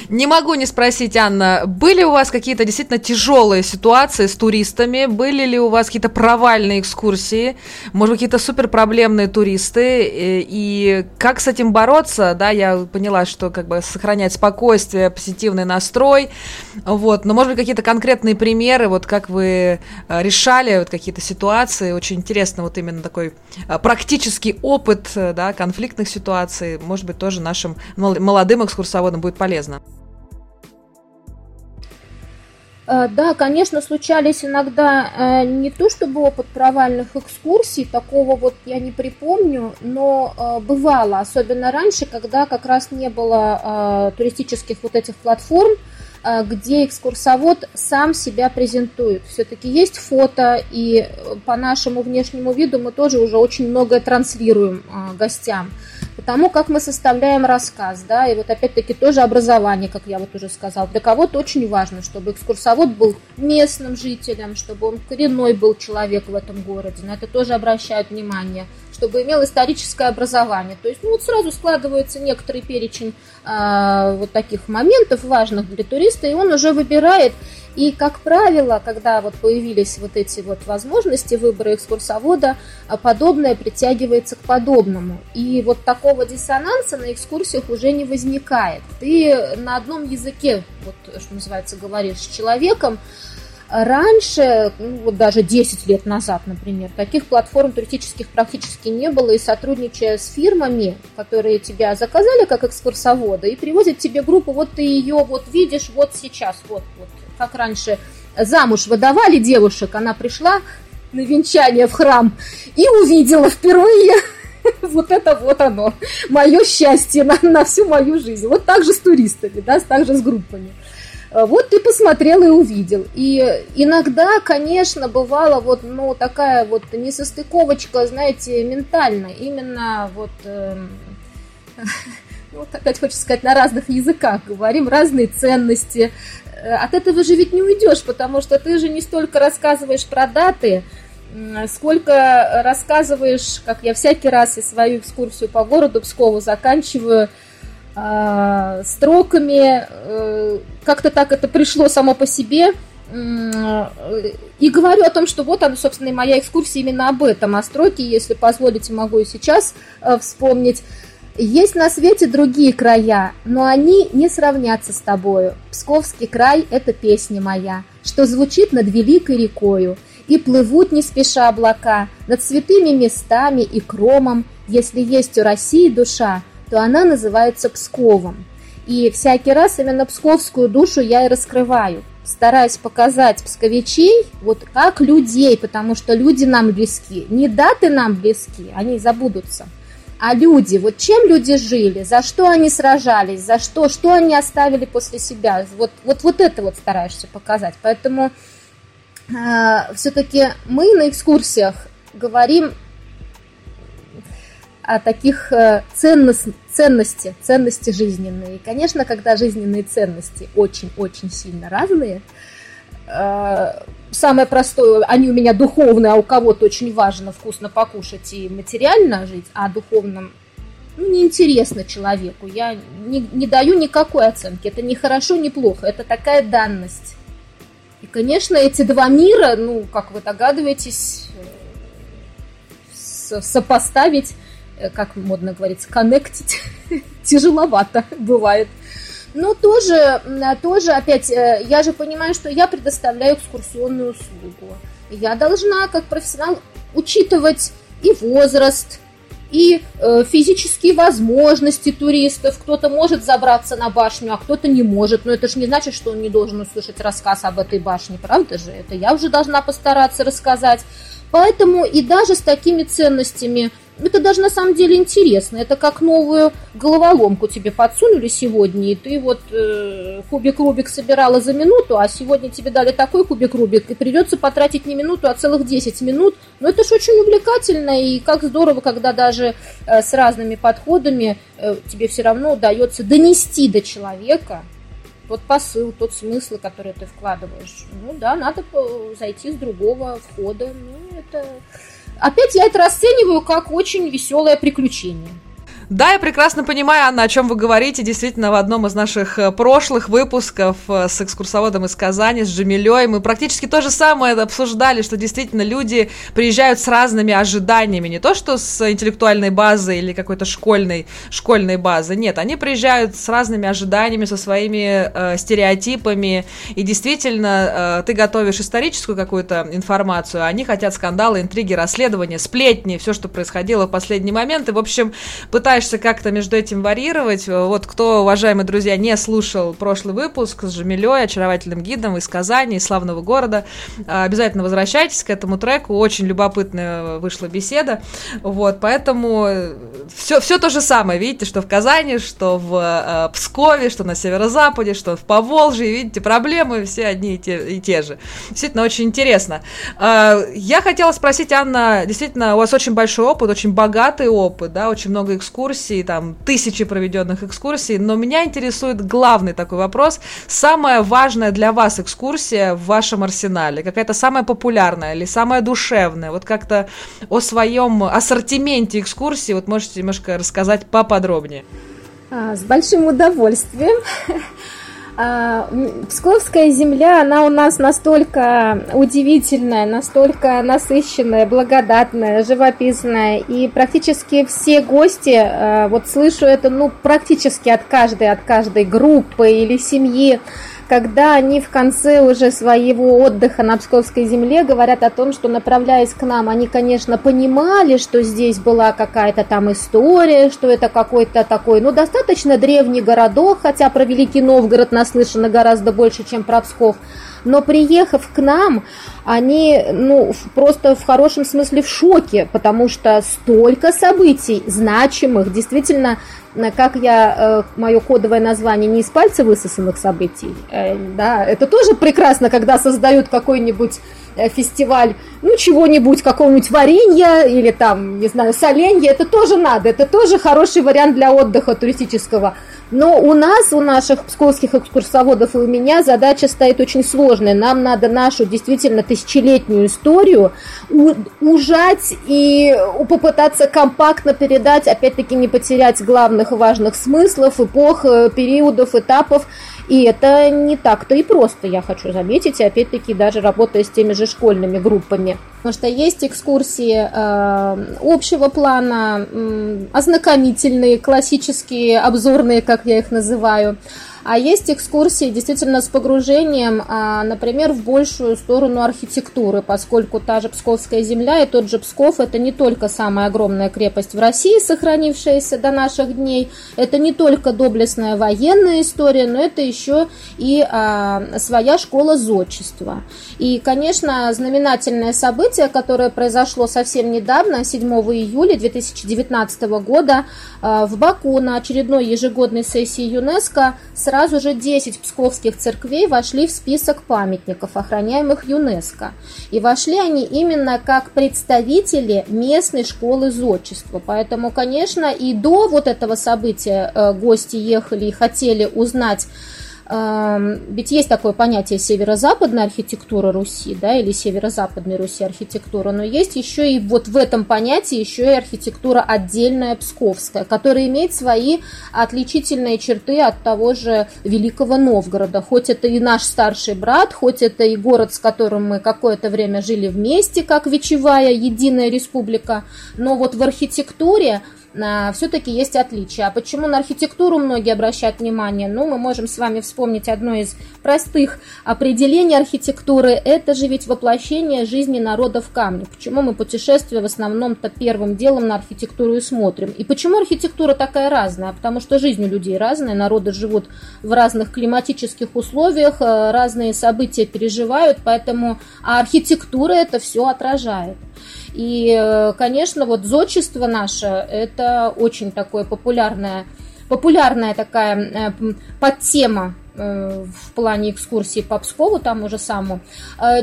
Не могу не спросить, Анна, были у вас какие-то действительно тяжелые ситуации с туристами? Были ли у вас какие-то провальные экскурсии? Может какие-то супер проблемные туристы? И, и как с этим бороться? Да, я поняла, что как бы сохранять спокойствие, позитивный настрой. Вот, но может быть какие-то конкретные примеры, вот как вы э, решали вот какие-то ситуации? Очень интересно вот именно такой Э, практический опыт э, да, конфликтных ситуаций, может быть, тоже нашим молодым экскурсоводам будет полезно. Да, конечно, случались иногда не то чтобы опыт провальных экскурсий, такого вот я не припомню, но бывало, особенно раньше, когда как раз не было туристических вот этих платформ, где экскурсовод сам себя презентует. Все-таки есть фото, и э, по нашему внешнему виду мы тоже уже очень многое транслируем а, гостям. Потому как мы составляем рассказ, да, и вот опять-таки тоже образование, как я вот уже сказала. Для кого-то очень важно, чтобы экскурсовод был местным жителем, чтобы он коренной был человек в этом городе. На это тоже обращают внимание чтобы имел историческое образование. То есть, ну вот сразу складывается некоторый перечень э, вот таких моментов важных для туриста, и он уже выбирает. И, как правило, когда вот появились вот эти вот возможности выбора экскурсовода, а, подобное притягивается к подобному. И вот такого диссонанса на экскурсиях уже не возникает. Ты на одном языке, вот что называется, говоришь с человеком, Раньше, ну, вот даже 10 лет назад, например, таких платформ туристических практически не было, и сотрудничая с фирмами, которые тебя заказали как экскурсовода, и привозят тебе группу, вот ты ее вот видишь вот сейчас, вот, вот как раньше замуж выдавали девушек, она пришла на венчание в храм и увидела впервые вот это вот оно, мое счастье на, на всю мою жизнь. Вот так же с туристами, да, так же с группами. Э, вот ты посмотрел и увидел. И иногда, конечно, бывала вот, ну, такая вот несостыковочка, знаете, ментально. Именно вот, э, вот опять хочется сказать, на разных языках говорим, разные ценности. Э, от этого же ведь не уйдешь, потому что ты же не столько рассказываешь про даты, сколько рассказываешь, как я всякий раз и свою экскурсию по городу Пскову заканчиваю, э, строками. Э, как-то так это пришло само по себе. И говорю о том, что вот она, собственно, и моя экскурсия именно об этом, о строке, если позволите, могу и сейчас э, вспомнить. Есть на свете другие края, но они не сравнятся с тобою. Псковский край – это песня моя, что звучит над великой рекою. И плывут не спеша облака над святыми местами и кромом, если есть у России душа, то она называется Псковом. И всякий раз именно псковскую душу я и раскрываю, стараясь показать псковичей вот как людей, потому что люди нам близки. Не даты нам близки, они забудутся, а люди, вот чем люди жили, за что они сражались, за что, что они оставили после себя, вот, вот, вот это вот стараешься показать. Поэтому э, все-таки мы на экскурсиях говорим о таких э, ценность, ценности, ценности жизненные. И, конечно, когда жизненные ценности очень-очень сильно разные, э, самое простое, они у меня духовные, а у кого-то очень важно вкусно покушать и материально жить, а духовном ну, неинтересно человеку. Я не, не даю никакой оценки. Это не хорошо, не плохо. Это такая данность. И, конечно, эти два мира, ну, как вы догадываетесь, э, сопоставить, как модно говорить, коннектить, тяжеловато бывает. Но тоже, тоже, опять, э, я же понимаю, что я предоставляю экскурсионную услугу. Я должна, как профессионал, учитывать и возраст, и э, физические возможности туристов. Кто-то может забраться на башню, а кто-то не может. Но это же не значит, что он не должен услышать рассказ об этой башне, правда же? Это я уже должна постараться рассказать. Поэтому и даже с такими ценностями – это даже на самом деле интересно. Это как новую головоломку тебе подсунули сегодня, и ты вот э, кубик Рубик собирала за минуту, а сегодня тебе дали такой кубик Рубик, и придется потратить не минуту, а целых 10 минут. Но это же очень увлекательно, и как здорово, когда даже э, с разными подходами э, тебе все равно удается донести до человека тот посыл, тот смысл, который ты вкладываешь. Ну да, надо зайти с другого входа. Ну, это Опять я это расцениваю как очень веселое приключение. Да, я прекрасно понимаю, Анна, о чем вы говорите. Действительно, в одном из наших э, прошлых выпусков э, с экскурсоводом из Казани, с Джамилей, мы практически то же самое обсуждали, что действительно люди приезжают с разными ожиданиями. Не то, что с интеллектуальной базой или какой-то школьной, школьной базы. Нет, они приезжают с разными ожиданиями, со своими э, стереотипами. И действительно, э, ты готовишь историческую какую-то информацию, а они хотят скандалы, интриги, расследования, сплетни, все, что происходило в последний момент. И, в общем, пытаются пытаешься как-то между этим варьировать. Вот кто, уважаемые друзья, не слушал прошлый выпуск с Жамилей, очаровательным гидом из Казани, из славного города, а, обязательно возвращайтесь к этому треку. Очень любопытная вышла беседа. Вот, поэтому все, все то же самое. Видите, что в Казани, что в э, Пскове, что на северо-западе, что в Поволжье. Видите, проблемы все одни и те, и те же. Действительно, очень интересно. Э, я хотела спросить, Анна, действительно, у вас очень большой опыт, очень богатый опыт, да, очень много экскурсий экскурсий, там тысячи проведенных экскурсий, но меня интересует главный такой вопрос. Самая важная для вас экскурсия в вашем арсенале? Какая-то самая популярная или самая душевная? Вот как-то о своем ассортименте экскурсий вот можете немножко рассказать поподробнее. А, с большим удовольствием. А, Псковская земля, она у нас настолько удивительная, настолько насыщенная, благодатная, живописная. И практически все гости, а, вот слышу это, ну, практически от каждой, от каждой группы или семьи, когда они в конце уже своего отдыха на Псковской земле говорят о том, что направляясь к нам, они, конечно, понимали, что здесь была какая-то там история, что это какой-то такой, ну, достаточно древний городок, хотя про Великий Новгород наслышано гораздо больше, чем про Псков, но приехав к нам, они, ну, просто в хорошем смысле в шоке, потому что столько событий значимых, действительно, как я, э, мое кодовое название не из пальца высосанных событий, э, да, это тоже прекрасно, когда создают какой-нибудь э, фестиваль, ну, чего-нибудь, какого-нибудь варенья или там, не знаю, соленья, это тоже надо, это тоже хороший вариант для отдыха туристического. Но у нас, у наших псковских экскурсоводов и у меня задача стоит очень сложная. Нам надо нашу действительно тысячелетнюю историю ужать и попытаться компактно передать, опять-таки не потерять главных важных смыслов, эпох, э, периодов, этапов. И это не так-то и просто, я хочу заметить, опять-таки даже работая с теми же школьными группами. Потому что есть экскурсии э, общего плана, э, ознакомительные, классические, обзорные, как я их называю. А есть экскурсии действительно с погружением, а, например, в большую сторону архитектуры, поскольку та же Псковская земля и тот же Псков – это не только самая огромная крепость в России, сохранившаяся до наших дней, это не только доблестная военная история, но это еще и а, своя школа зодчества. И, конечно, знаменательное событие, которое произошло совсем недавно, 7 июля 2019 года, а, в Баку на очередной ежегодной сессии ЮНЕСКО сразу же 10 псковских церквей вошли в список памятников, охраняемых ЮНЕСКО. И вошли они именно как представители местной школы зодчества. Поэтому, конечно, и до вот этого события э, гости ехали и хотели узнать ведь есть такое понятие северо-западная архитектура Руси, да, или северо-западной Руси архитектура, но есть еще и вот в этом понятии еще и архитектура отдельная псковская, которая имеет свои отличительные черты от того же Великого Новгорода. Хоть это и наш старший брат, хоть это и город, с которым мы какое-то время жили вместе, как вечевая единая республика, но вот в архитектуре все-таки есть отличия. А почему на архитектуру многие обращают внимание? Ну, мы можем с вами вспомнить одно из простых определений архитектуры. Это же ведь воплощение жизни народа в камне. Почему мы путешествия в основном-то первым делом на архитектуру и смотрим? И почему архитектура такая разная? Потому что жизнь у людей разная, народы живут в разных климатических условиях, э, разные события переживают, поэтому а архитектура это все отражает. И, э, конечно, вот зодчество наше, это очень такое популярное, популярная такая э, подтема э, в плане экскурсии по Пскову, тому же самому.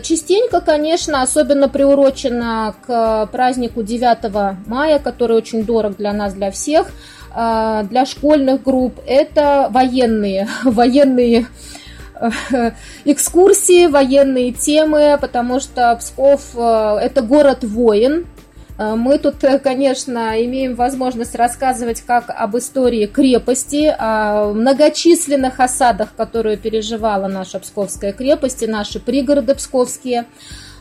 Частенько, конечно, особенно приурочено к празднику 9 мая, который очень дорог для нас, для всех, для школьных групп, это военные, военные экскурсии, военные темы, потому что Псков э, – это город воин. Э, мы тут, э, конечно, имеем возможность рассказывать как об истории крепости, о многочисленных осадах, которые переживала наша Псковская крепость и наши пригороды псковские –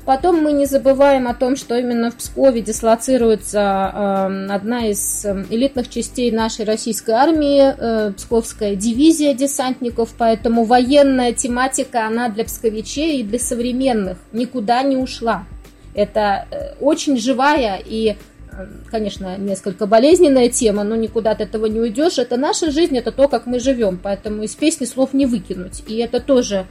Потом мы не забываем о том, что именно в Пскове дислоцируется э, одна из эм, элитных частей нашей российской армии, э, Псковская дивизия десантников, поэтому военная тематика, она для псковичей и для современных никуда не ушла. Это э, очень живая и э, конечно, несколько болезненная тема, но никуда от этого не уйдешь. Это наша жизнь, это то, как мы живем, поэтому из песни слов не выкинуть. И это тоже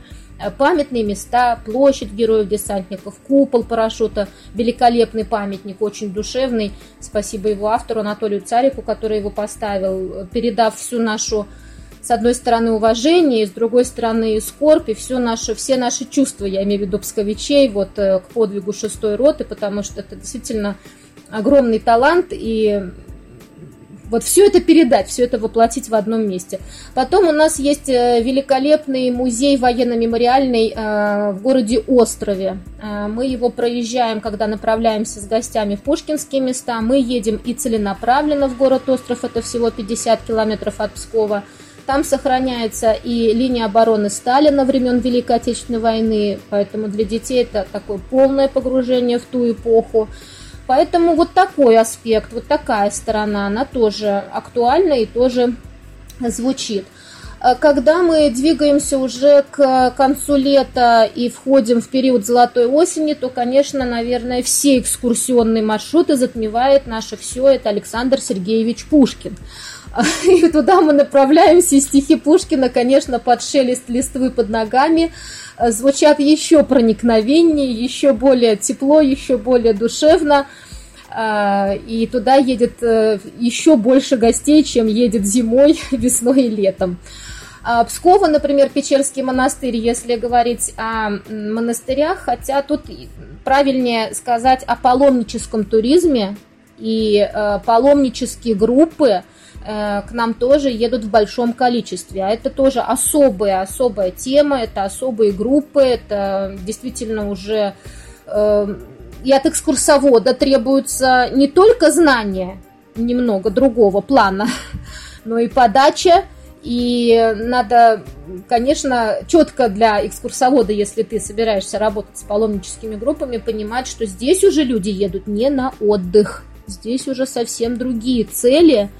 памятные места, площадь героев-десантников, купол парашюта, великолепный памятник, очень душевный. Спасибо его автору Анатолию Царику, который его поставил, передав всю нашу с одной стороны уважение, с другой стороны скорбь, и все наши, все наши чувства, я имею в виду псковичей, вот э, к подвигу шестой роты, потому что это действительно огромный талант, и вот все это передать, все это воплотить в одном месте. Потом у нас есть э, великолепный музей военно-мемориальный э, в городе Острове. Э, мы его проезжаем, когда направляемся с гостями в пушкинские места. Мы едем и целенаправленно в город Остров, это всего 50 километров от Пскова. Там сохраняется и линия обороны Сталина времен Великой Отечественной войны, поэтому для детей это такое полное погружение в ту эпоху. Поэтому вот такой аспект, вот такая сторона, она тоже актуальна и тоже звучит. А когда мы двигаемся уже к концу лета и входим в период золотой осени, то, конечно, наверное, все экскурсионные маршруты затмевает наше все, это Александр Сергеевич Пушкин. И туда мы направляемся, и стихи Пушкина, конечно, под шелест листвы под ногами э, звучат еще проникновеннее, еще более тепло, еще более душевно. А, и туда едет э, еще больше гостей, чем едет зимой, весной и летом. А Пскова, например, Печерский монастырь, если говорить о монастырях, хотя тут правильнее сказать о паломническом туризме, и э, паломнические группы э, к нам тоже едут в большом количестве. А это тоже особая, особая тема, это особые группы, это действительно уже э, и от экскурсовода требуются не только знания немного другого плана, но и подача, и надо, конечно, четко для экскурсовода, если ты собираешься работать с паломническими группами, понимать, что здесь уже люди едут не на отдых, здесь уже совсем другие цели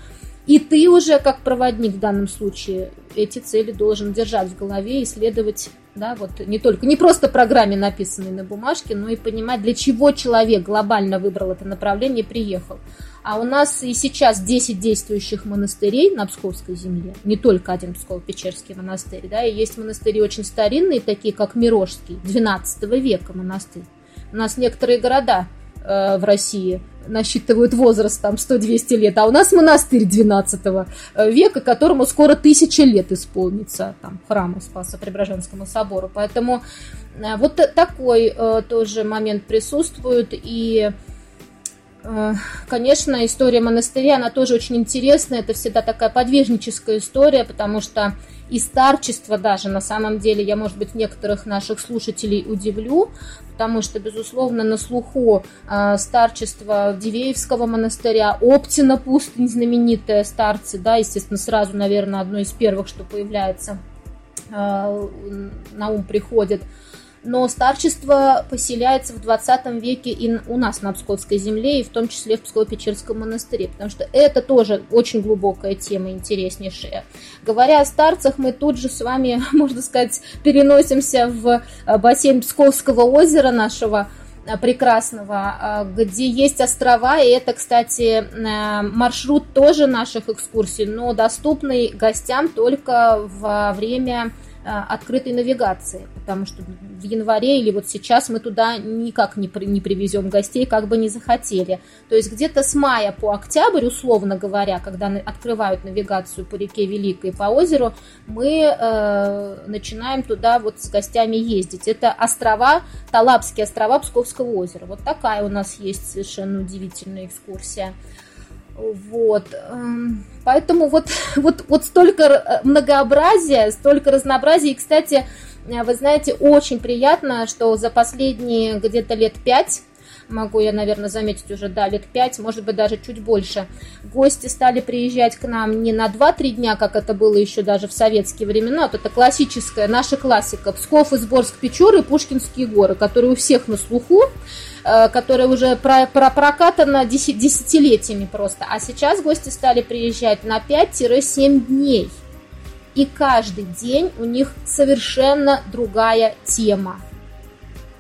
И ты уже, как проводник в данном случае, эти цели должен держать в голове, исследовать, да, вот не только, не просто программе, написанной на бумажке, но и понимать, для чего человек глобально выбрал это направление и приехал. А у нас и сейчас 10 действующих монастырей на Псковской земле, не только один Псково-Печерский монастырь, да, и есть монастыри очень старинные, такие как Мирожский, 12 века монастырь. У нас некоторые города э, в России насчитывают возраст там 100-200 лет, а у нас монастырь 12 э, века, которому скоро тысяча лет исполнится, там, храму Спаса Преображенскому собору. Поэтому э, вот такой э, тоже момент присутствует, и Э, конечно, история монастыря, она тоже очень интересная. Это всегда такая подвижническая история, потому что и старчество даже, на самом деле, я, может быть, некоторых наших слушателей удивлю, потому что, безусловно, на слуху э, старчество Дивеевского монастыря, Оптина пустынь, знаменитая старцы, да, естественно, сразу, наверное, одно из первых, что появляется, э, на ум приходит – но старчество поселяется в 20 веке и у нас на Псковской земле, и в том числе в Псково-Печерском монастыре, потому что это тоже очень глубокая тема, интереснейшая. Говоря о старцах, мы тут же с вами, можно сказать, переносимся в э, бассейн Псковского озера нашего, э, прекрасного, э, где есть острова, и это, кстати, маршрут тоже наших экскурсий, но доступный гостям только во время открытой навигации, потому что в январе или вот сейчас мы туда никак не, при, не привезем гостей, как бы не захотели. То есть где-то с мая по октябрь, условно говоря, когда открывают навигацию по реке Великой по озеру, мы э, начинаем туда вот с гостями ездить. Это острова, Талапские острова Псковского озера. Вот такая у нас есть совершенно удивительная экскурсия. Вот. Эм, поэтому вот, вот, вот столько э, многообразия, столько разнообразия. И, кстати, вы знаете, очень приятно, что за последние где-то лет пять могу я, наверное, заметить уже, да, лет пять, может быть, даже чуть больше. Гости стали приезжать к нам не на 2-3 дня, как это было еще даже в советские времена, вот это классическая, наша классика, Псков, Изборск, Печоры, Пушкинские горы, которые у всех на слуху, Э, которая уже про, про прокатана десятилетиями просто. А сейчас гости стали приезжать на 5-7 дней. И каждый день у них совершенно другая тема.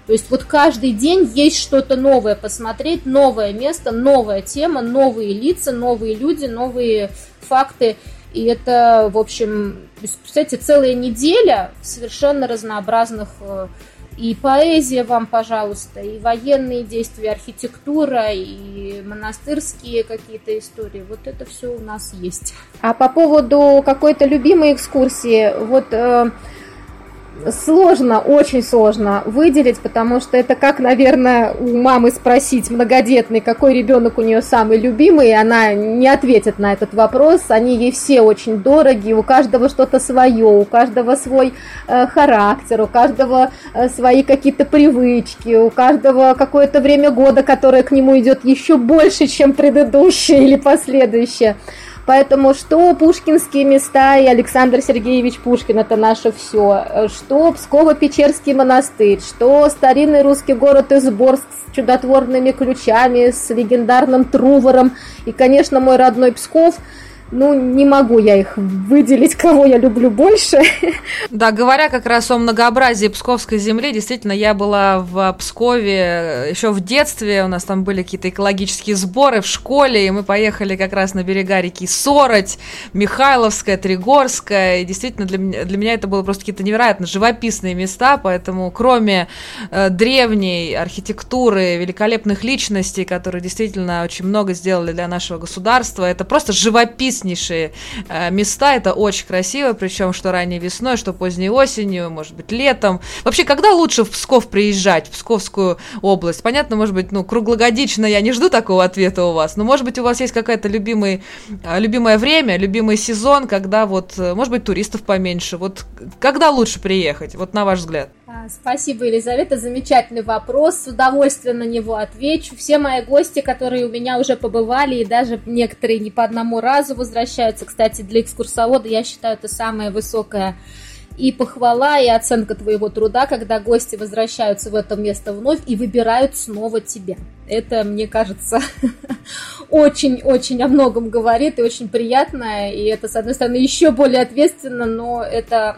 То есть вот каждый день есть что-то новое посмотреть, новое место, новая тема, новые лица, новые люди, новые факты. И это, в общем, представьте, целая неделя совершенно разнообразных э, и поэзия вам, пожалуйста, и военные действия, архитектура, и монастырские какие-то истории. Вот это все у нас есть. А по поводу какой-то любимой экскурсии, вот э, сложно, очень сложно выделить, потому что это как, наверное, у мамы спросить многодетной, какой ребенок у нее самый любимый, и она не ответит на этот вопрос. Они ей все очень дороги, у каждого что-то свое, у каждого свой э, характер, у каждого э, свои какие-то привычки, у каждого какое-то время года, которое к нему идет еще больше, чем предыдущее или последующее. Поэтому что пушкинские места и Александр Сергеевич Пушкин это наше все, что Псково-Печерский монастырь, что старинный русский город Изборск с чудотворными ключами, с легендарным Трувором. И, конечно, мой родной Псков – ну, не могу я их выделить, кого я люблю больше. Да, говоря как раз о многообразии Псковской земли, действительно, я была в Пскове еще в детстве, у нас там были какие-то экологические сборы в школе, и мы поехали как раз на берега реки Сороть, Михайловская, Тригорская, и действительно для меня, для меня это было просто какие-то невероятно живописные места, поэтому кроме э, древней архитектуры, великолепных личностей, которые действительно очень много сделали для нашего государства, это просто живопис живописнейшие э, места. Это очень красиво, причем что ранней весной, что поздней осенью, может быть, летом. Вообще, когда лучше в Псков приезжать, в Псковскую область? Понятно, может быть, ну, круглогодично я не жду такого ответа у вас, но, может быть, у вас есть какое-то любимый, э, любимое время, любимый сезон, когда вот, э, может быть, туристов поменьше. Вот когда лучше приехать, вот на ваш взгляд? А, спасибо, Елизавета, замечательный вопрос. С удовольствием на него отвечу. Все мои гости, которые у меня уже побывали, и даже некоторые не по одному разу возвращаются. Кстати, для экскурсовода я считаю это самая высокая и похвала, и оценка твоего труда, когда гости возвращаются в это место вновь и выбирают снова тебя. Это, мне кажется, очень-очень о многом говорит и очень приятно, и это, с одной стороны, еще более ответственно, но это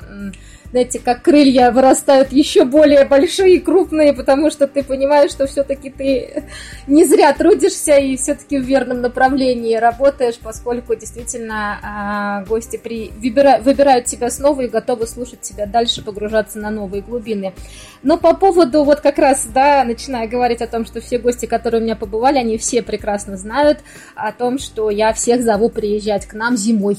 знаете, как крылья вырастают еще более большие и крупные, потому что ты понимаешь, что все-таки ты не зря трудишься и все-таки в верном направлении работаешь, поскольку действительно а, гости при... выбира... выбирают тебя снова и готовы слушать тебя дальше, погружаться на новые глубины. Но по поводу вот как раз, да, начиная говорить о том, что все гости, которые у меня побывали, они все прекрасно знают о том, что я всех зову приезжать к нам зимой.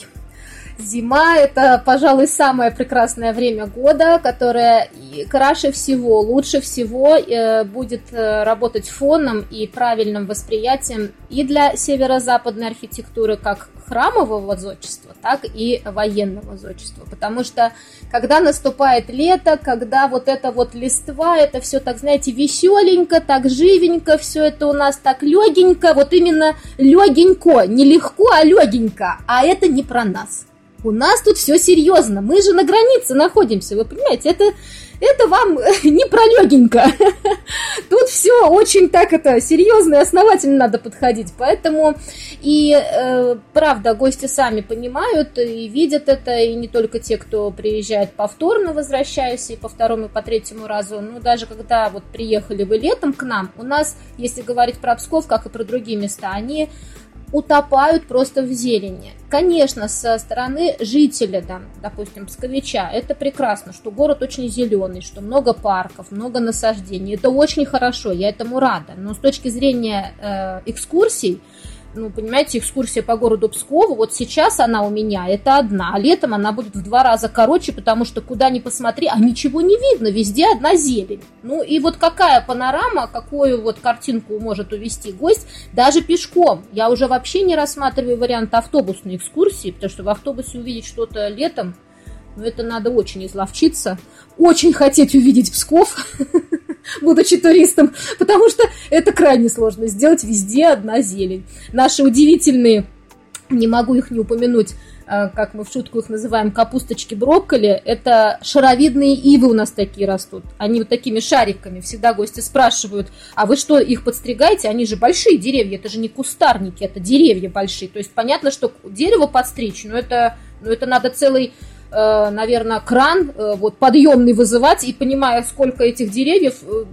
Зима – это, пожалуй, самое прекрасное время года, которое краше всего, лучше всего э, будет э, работать фоном и правильным восприятием и для северо-западной архитектуры, как храмового зодчества, так и военного зодчества. Потому что, когда наступает лето, когда вот это вот листва, это все так, знаете, веселенько, так живенько, все это у нас так легенько, вот именно легенько, не легко, а легенько, а это не про нас. У нас тут все серьезно. Мы же на границе находимся, вы понимаете? Это, это вам не про легенько. Тут все очень так это серьезно и основательно надо подходить. Поэтому и э, правда, гости сами понимают и видят это, и не только те, кто приезжает повторно, возвращаясь и по второму, и по третьему разу. Ну, даже когда вот приехали вы летом к нам, у нас, если говорить про Псков, как и про другие места, они утопают просто в зелени. Конечно, со стороны жителя, да, допустим, Псковича, это прекрасно, что город очень зеленый, что много парков, много насаждений. Это очень хорошо, я этому рада. Но с точки зрения э, экскурсий, ну, понимаете, экскурсия по городу Пскову, вот сейчас она у меня, это одна, а летом она будет в два раза короче, потому что куда ни посмотри, а ничего не видно, везде одна зелень. Ну, и вот какая панорама, какую вот картинку может увести гость, даже пешком. Я уже вообще не рассматриваю вариант автобусной экскурсии, потому что в автобусе увидеть что-то летом, ну, это надо очень изловчиться, очень хотеть увидеть Псков, будучи туристом, потому что это крайне сложно сделать везде одна зелень. Наши удивительные, не могу их не упомянуть, э, как мы в шутку их называем, капусточки брокколи, это шаровидные ивы у нас такие растут. Они вот такими шариками. Всегда гости спрашивают, а вы что, их подстригаете? Они же большие деревья, это же не кустарники, это деревья большие. То есть понятно, что дерево подстричь, но это, но это надо целый наверное, кран э, вот подъемный вызывать, и понимая, сколько этих деревьев, э,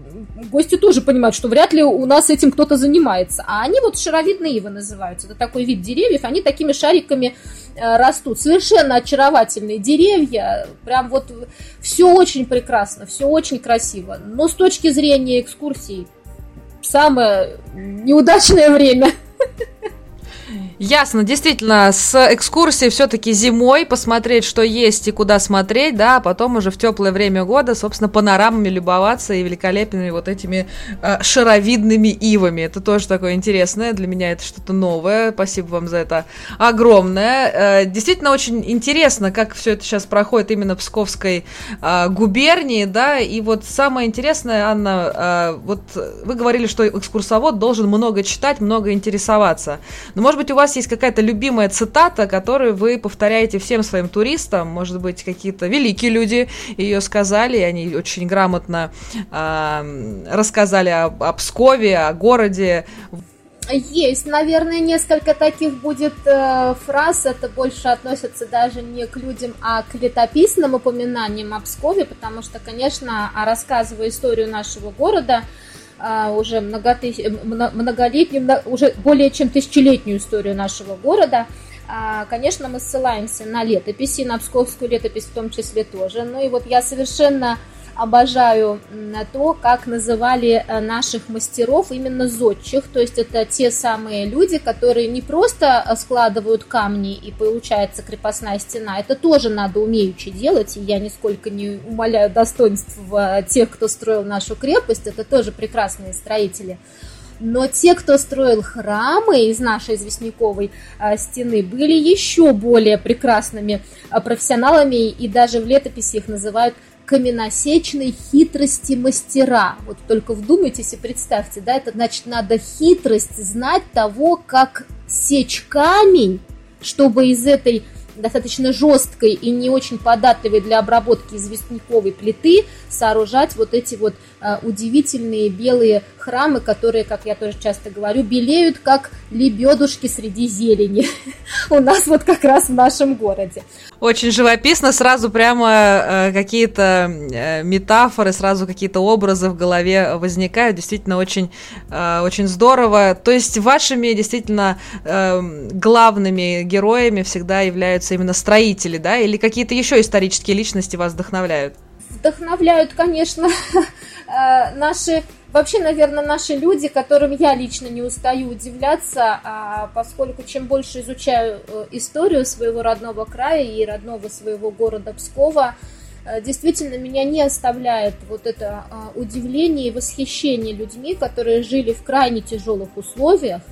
гости тоже понимают, что вряд ли у нас этим кто-то занимается. А они вот шаровидные ивы называются. Это такой вид деревьев, они такими шариками растут. Совершенно очаровательные деревья, прям вот все очень прекрасно, все очень красиво. Но с точки зрения экскурсий, самое неудачное время – Ясно, действительно, с экскурсией все-таки зимой посмотреть, что есть и куда смотреть, да, а потом уже в теплое время года, собственно, панорамами любоваться и великолепными вот этими э, шаровидными ивами. Это тоже такое интересное, для меня это что-то новое. Спасибо вам за это огромное. Э, действительно, очень интересно, как все это сейчас проходит именно в Псковской э, губернии, да, и вот самое интересное, Анна, э, вот вы говорили, что экскурсовод должен много читать, много интересоваться. Но, может быть, у вас вас есть какая-то любимая цитата, которую вы повторяете всем своим туристам, может быть, какие-то великие люди ее сказали, и они очень грамотно э, рассказали о, о Пскове, о городе. Есть, наверное, несколько таких будет э, фраз. Это больше относится даже не к людям, а к летописным упоминаниям о Пскове, потому что, конечно, рассказывая историю нашего города, уже многотыщ... многолетнюю, уже более чем тысячелетнюю историю нашего города. А, конечно, мы ссылаемся на летописи, на псковскую летопись в том числе тоже. Ну и вот я совершенно обожаю то, как называли э, наших мастеров именно зодчих, то есть это те самые люди, которые не просто э, складывают камни и получается крепостная стена, это тоже надо умеючи делать, и я нисколько не умоляю достоинств э, тех, кто строил нашу крепость, это тоже прекрасные строители. Но те, кто строил храмы из нашей известняковой стены, были еще более прекрасными профессионалами, и даже в летописи их называют каменосечной хитрости мастера. Вот только вдумайтесь и представьте, да, это значит надо хитрость знать того, как сечь камень, чтобы из этой достаточно жесткой и не очень податливой для обработки известняковой плиты сооружать вот эти вот удивительные белые храмы, которые, как я тоже часто говорю, белеют как лебедушки среди зелени. У нас вот как раз в нашем городе. Очень живописно, сразу прямо э, какие-то э, метафоры, сразу какие-то образы в голове возникают. Действительно, очень, э, очень здорово. То есть вашими действительно э, главными героями всегда являются именно строители, да? Или какие-то еще исторические личности вас вдохновляют? Вдохновляют, конечно, э, наши Вообще, наверное, наши люди, которым я лично не устаю удивляться, а, поскольку чем больше изучаю э, историю своего родного края и родного своего города Пскова, э, действительно меня не оставляет вот это удивление и восхищение людьми, которые жили в крайне тяжелых условиях,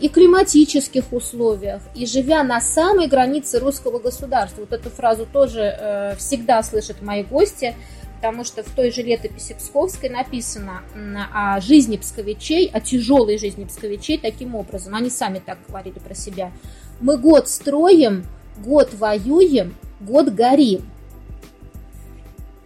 и климатических условиях, и живя на самой границе русского государства. Вот эту фразу тоже э, всегда слышат мои гости – потому что в той же летописи Псковской написано о жизни псковичей, о тяжелой жизни псковичей таким образом. Они сами так говорили про себя. Мы год строим, год воюем, год горим.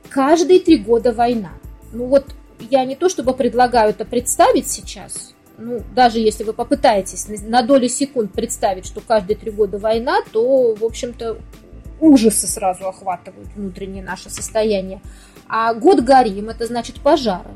Каждые три года война. Ну вот я не то чтобы предлагаю это представить сейчас, ну, даже если вы попытаетесь на долю секунд представить, что каждые три года война, то, в общем-то, ужасы сразу охватывают внутреннее наше состояние. А год горим, это значит пожары.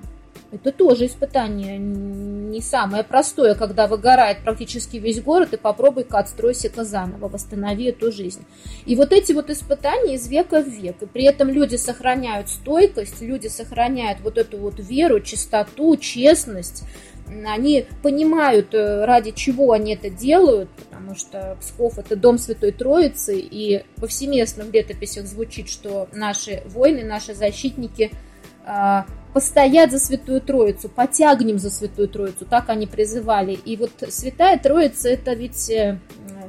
Это тоже испытание не самое простое, когда выгорает практически весь город, и попробуй-ка отстройся-ка заново, восстанови эту жизнь. И вот эти вот испытания из века в век. И при этом люди сохраняют стойкость, люди сохраняют вот эту вот веру, чистоту, честность, они понимают, э, ради чего они это делают, потому что Псков – это дом Святой Троицы, и повсеместно в летописях звучит, что наши воины, наши защитники постоять за Святую Троицу, потягнем за Святую Троицу, так они призывали. И вот Святая Троица – это ведь э,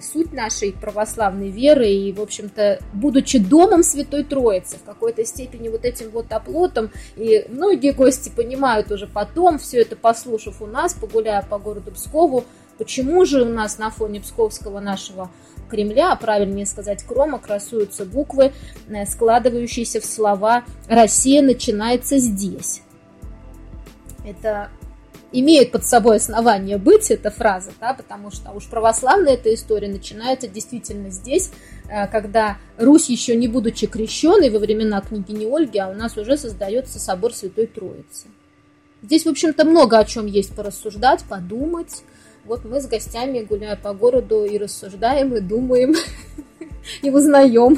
суть нашей православной веры, и, в общем-то, будучи домом Святой Троицы, в какой-то степени вот этим вот оплотом, и многие гости понимают уже потом, все это послушав у нас, погуляя по городу Пскову, почему же у нас на фоне псковского нашего Кремля, а правильнее сказать Крома, красуются буквы, э, складывающиеся в слова «Россия начинается здесь». Это имеет под собой основание быть, эта фраза, да, потому что уж православная эта история начинается действительно здесь, э, когда Русь, еще не будучи крещенной во времена княгини Ольги, а у нас уже создается собор Святой Троицы. Здесь, в общем-то, много о чем есть порассуждать, подумать. Вот мы с гостями, гуляя по городу, и рассуждаем, и думаем, и узнаем.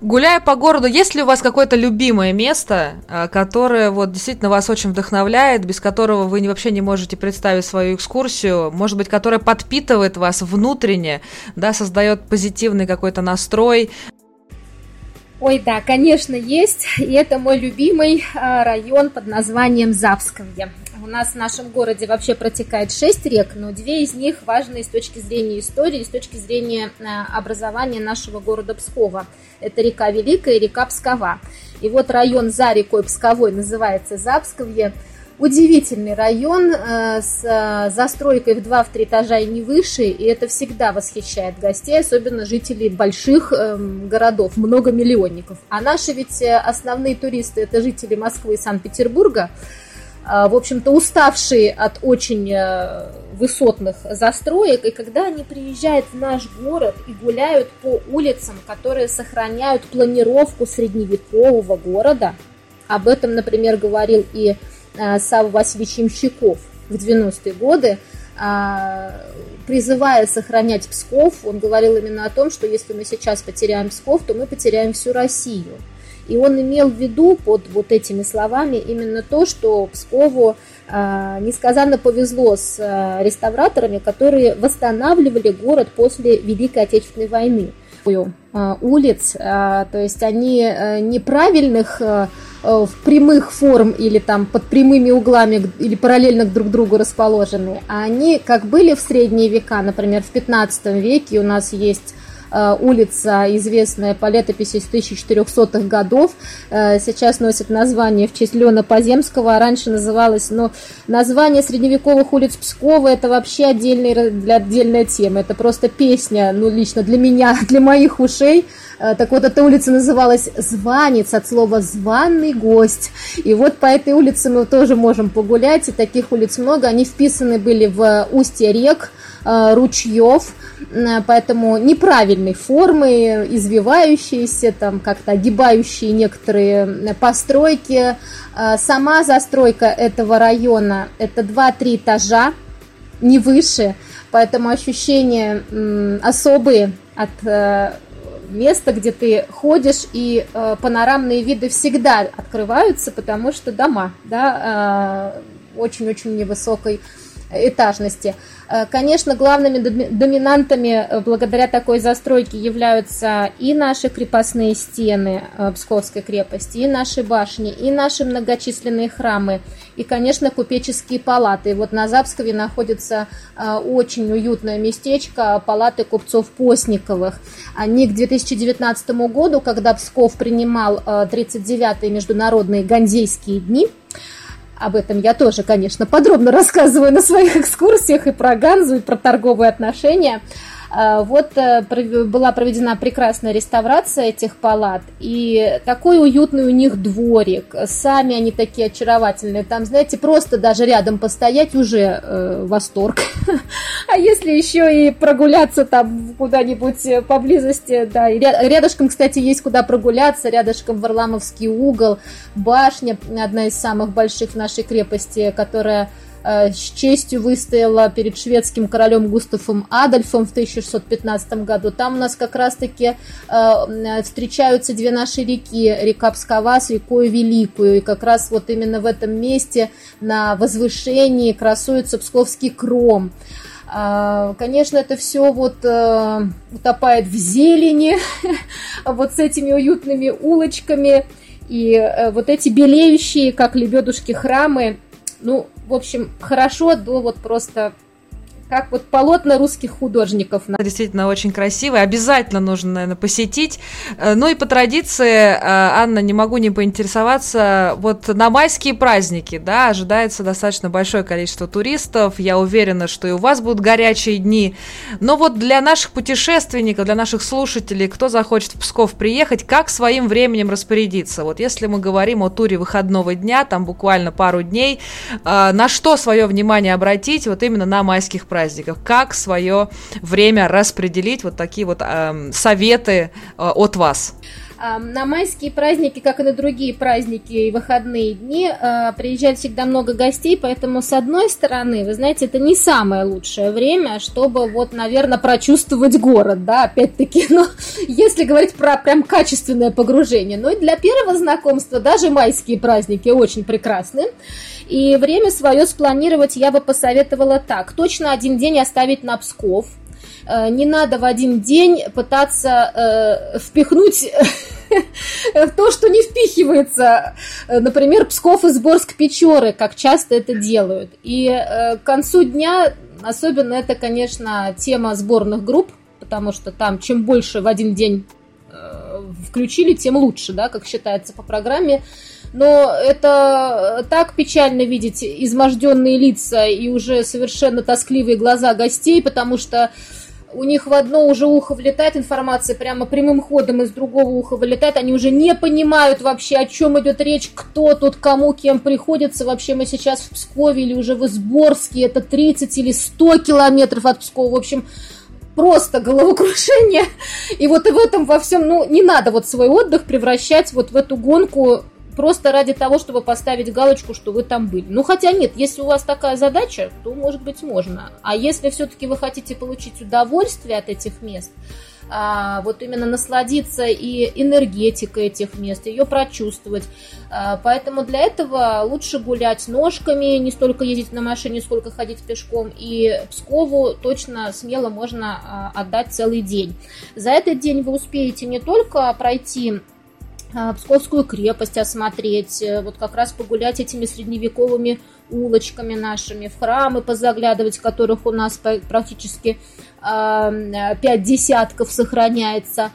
Гуляя по городу, есть ли у вас какое-то любимое место, э, которое вот действительно вас очень вдохновляет, без которого вы вообще не можете представить свою экскурсию, может быть, которое подпитывает вас внутренне, да, создает позитивный какой-то настрой? Ой, да, конечно, есть. И это мой любимый э, район под названием Завсковье. У нас в нашем городе вообще протекает шесть рек, но две из них важны с точки зрения истории, с точки зрения э, образования нашего города Пскова. Это река Великая и река Пскова. И вот район за рекой Псковой называется Запсковье. Удивительный район э, с э, застройкой в 2-3 этажа и не выше, и это всегда восхищает гостей, особенно жителей больших эм, городов, многомиллионников. А наши ведь основные туристы – это жители Москвы и Санкт-Петербурга, в общем-то, уставшие от очень э, высотных застроек, и когда они приезжают в наш город и гуляют по улицам, которые сохраняют планировку средневекового города, об этом, например, говорил и э, Савва Васильевич Ямщиков в 90-е годы, а, призывая сохранять Псков, он говорил именно о том, что если мы сейчас потеряем Псков, то мы потеряем всю Россию. И он имел в виду под вот этими словами именно то, что Пскову э, несказанно повезло с э, реставраторами, которые восстанавливали город после Великой Отечественной войны. Э, улиц, э, то есть они э, неправильных э, в прямых форм или там под прямыми углами или параллельно друг другу расположены, а они как были в средние века, например, в 15 веке у нас есть э, улица, известная по летописи с 1400-х годов, э, сейчас носит название в честь Леона Поземского, а раньше называлась, но название средневековых улиц Пскова. Это вообще отдельный, для отдельная тема, это просто песня, ну, лично для меня, для моих ушей, Э, так вот, эта улица называлась Званец от слова «званый гость». И вот по этой улице мы тоже можем погулять, и таких улиц много. Они вписаны были в устье рек, э, ручьев, э, поэтому неправильной формы, извивающиеся, там как-то огибающие некоторые постройки. Сама застройка этого района – это 2-3 этажа, не выше, поэтому ощущения особые от место, где ты ходишь, и э, панорамные виды всегда открываются, потому что дома, да, э, очень-очень невысокой этажности. Э, конечно, главными доминантами э, благодаря такой застройке являются и наши крепостные стены э, Псковской крепости, и наши башни, и наши многочисленные храмы, и, конечно, купеческие палаты. Вот на Запскове находится очень уютное местечко палаты купцов Постниковых. Они к 2019 году, когда Псков принимал 39-е международные ганзейские дни, об этом я тоже, конечно, подробно рассказываю на своих экскурсиях и про Ганзу, и про торговые отношения. А, вот э, была проведена прекрасная реставрация этих палат, и такой уютный у них дворик. Сами они такие очаровательные. Там, знаете, просто даже рядом постоять уже э, восторг. А если еще и прогуляться там куда-нибудь поблизости, да, и рядышком, кстати, есть куда прогуляться, рядышком Варламовский угол, башня, одна из самых больших в нашей крепости, которая Э, с честью выстояла перед шведским королем Густавом Адольфом в 1615 году. Там у нас как раз-таки э, встречаются две наши реки, река Пскова с рекой Великую. И как раз вот именно в этом месте на возвышении красуется Псковский кром. А, конечно, это все вот э, утопает в зелени, вот с этими уютными улочками. И вот эти белеющие, как лебедушки, храмы, ну, в общем, хорошо до вот просто как вот полотна русских художников. Действительно очень красивый, обязательно нужно, наверное, посетить. Э, ну и по традиции, э, Анна, не могу не поинтересоваться, вот на майские праздники, да, ожидается достаточно большое количество туристов, я уверена, что и у вас будут горячие дни, но вот для наших путешественников, для наших слушателей, кто захочет в Псков приехать, как своим временем распорядиться? Вот если мы говорим о туре выходного дня, там буквально пару дней, э, на что свое внимание обратить вот именно на майских праздниках? Праздников, как свое время распределить, вот такие вот э, советы э, от вас. На майские праздники, как и на другие праздники и выходные дни, э, приезжает всегда много гостей, поэтому, с одной стороны, вы знаете, это не самое лучшее время, чтобы, вот, наверное, прочувствовать город, да, опять-таки, но если говорить про прям качественное погружение. Но и для первого знакомства даже майские праздники очень прекрасны. И время свое спланировать я бы посоветовала так. Точно один день оставить на Псков. Э, не надо в один день пытаться э, впихнуть то, что не впихивается. Например, Псков и Сборск Печоры, как часто это делают. И э, к концу дня, особенно это, конечно, тема сборных групп, потому что там чем больше в один день э, включили, тем лучше, да, как считается по программе но это так печально видеть изможденные лица и уже совершенно тоскливые глаза гостей, потому что у них в одно уже ухо влетает информация, прямо прямым ходом из другого уха вылетает, они уже не понимают вообще, о чем идет речь, кто тут кому, кем приходится. Вообще мы сейчас в Пскове или уже в Изборске, это 30 или 100 километров от Пскова. В общем, просто головокрушение. И вот и в этом во всем, ну, не надо вот свой отдых превращать вот в эту гонку просто ради того, чтобы поставить галочку, что вы там были. Ну, хотя нет, если у вас такая задача, то, может быть, можно. А если все-таки вы хотите получить удовольствие от этих мест, а, вот именно насладиться и энергетикой этих мест, ее прочувствовать. А, поэтому для этого лучше гулять ножками, не столько ездить на машине, сколько ходить пешком. И Пскову точно смело можно а, отдать целый день. За этот день вы успеете не только пройти Псковскую крепость осмотреть, э, вот как раз погулять этими средневековыми улочками нашими, в храмы позаглядывать, которых у нас практически э, пять десятков сохраняется.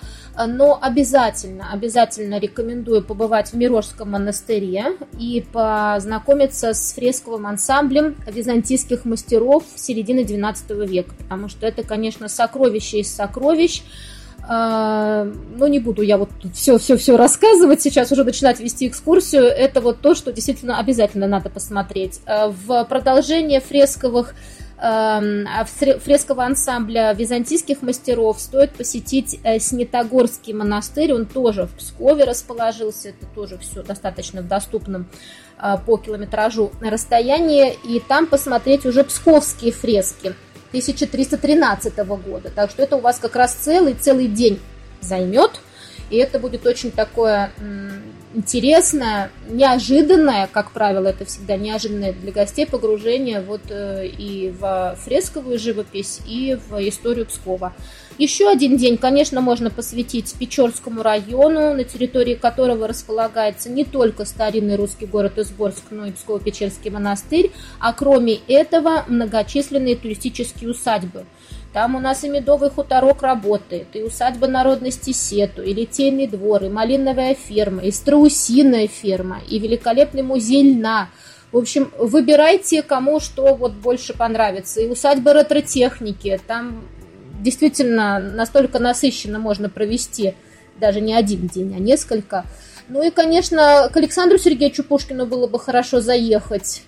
Но обязательно, обязательно рекомендую побывать в Мирожском монастыре и познакомиться с фресковым ансамблем византийских мастеров середины XII века, потому что это, конечно, сокровище из сокровищ, а, но не буду я вот все-все-все рассказывать сейчас, уже начинать вести экскурсию. Это вот то, что действительно обязательно надо посмотреть. А, в продолжение фресковых фрескового ансамбля византийских мастеров стоит посетить э, Снитогорский монастырь, он тоже в Пскове расположился, это тоже все достаточно в доступном а, по километражу расстоянии, и там посмотреть уже псковские фрески. 1313 года. Так что это у вас как раз целый-целый день займет. И это будет очень такое интересное, неожиданное, как правило, это всегда неожиданное для гостей погружение вот э, и в фресковую живопись, и в историю Пскова. Еще один день, конечно, можно посвятить Печорскому району, на территории которого располагается не только старинный русский город Изборск, но и Псково-Печерский монастырь, а кроме этого многочисленные туристические усадьбы. Там у нас и медовый хуторок работает, и усадьба народности Сету, и литейный двор, и малиновая ферма, и страусиная ферма, и великолепный музей льна. В общем, выбирайте, кому что вот больше понравится. И усадьба ретротехники, там действительно настолько насыщенно можно провести даже не один день, а несколько. Ну и, конечно, к Александру Сергеевичу Пушкину было бы хорошо заехать.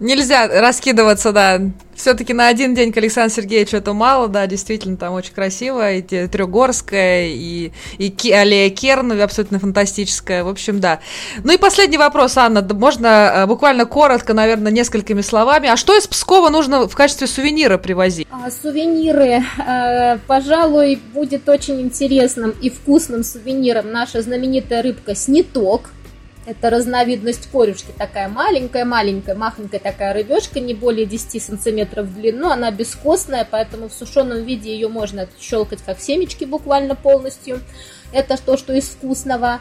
Нельзя раскидываться, да, все-таки на один день к Александру Сергеевичу это мало, да, действительно, там очень красиво, и Трехгорская, и, и аллея Кернова абсолютно фантастическая, в общем, да. Ну и последний вопрос, Анна, можно э, буквально коротко, наверное, несколькими словами, а что из Пскова нужно в качестве сувенира привозить? А, сувениры, э, пожалуй, будет очень интересным и вкусным сувениром наша знаменитая рыбка сниток, это разновидность корюшки, такая маленькая-маленькая, махонькая такая рыбешка, не более 10 сантиметров в длину. Она бескостная, поэтому в сушеном виде ее можно щелкать как семечки буквально полностью. Это то, что из вкусного.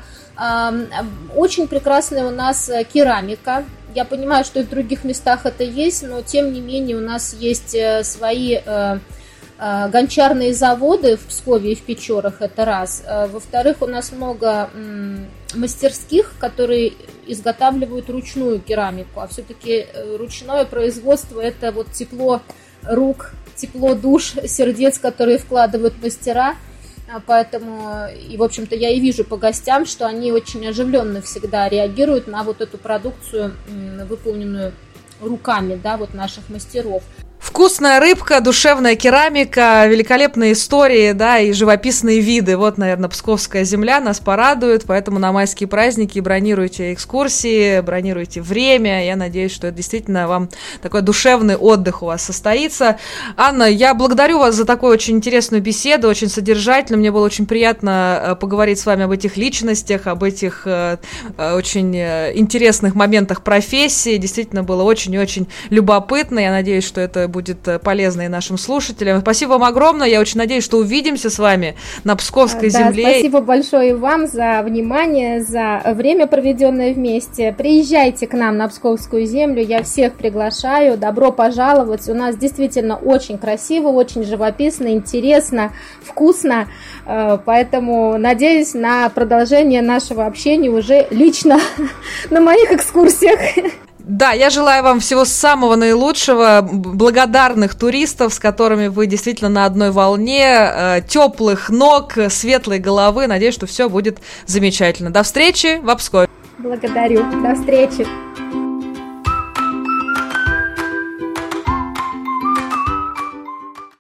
Очень прекрасная у нас э, керамика. Я понимаю, что и в других местах это есть, но тем не менее у нас есть э, свои э, гончарные заводы в Пскове и в Печорах, это раз. Во-вторых, у нас много мастерских, которые изготавливают ручную керамику, а все-таки э, ручное производство это вот тепло рук, тепло душ, сердец, которые вкладывают мастера. А поэтому, и, в общем-то, я и вижу по гостям, что они очень оживленно всегда реагируют на вот эту продукцию, выполненную руками, да, вот наших мастеров. Вкусная рыбка, душевная керамика, великолепные истории, да, и живописные виды. Вот, наверное, Псковская земля нас порадует, поэтому на майские праздники бронируйте экскурсии, бронируйте время. Я надеюсь, что это действительно вам такой душевный отдых у вас состоится. Анна, я благодарю вас за такую очень интересную беседу, очень содержательную. Мне было очень приятно э, поговорить с вами об этих личностях, об этих э, э, очень интересных моментах профессии. Действительно было очень и очень любопытно. Я надеюсь, что это будет э, полезно и нашим слушателям. Спасибо вам огромное. Я очень надеюсь, что увидимся с вами на Псковской да, земле. Спасибо большое вам за внимание, за время, проведенное вместе. Приезжайте к нам на Псковскую землю. Я всех приглашаю. Добро пожаловать. У нас действительно очень красиво, очень живописно, интересно, вкусно. Э, поэтому надеюсь на продолжение нашего общения уже лично на моих экскурсиях. Да, я желаю вам всего самого наилучшего, благодарных туристов, с которыми вы действительно на одной волне, э, теплых ног, светлой головы. Надеюсь, что все будет замечательно. До встречи в Обскове. Благодарю. До встречи.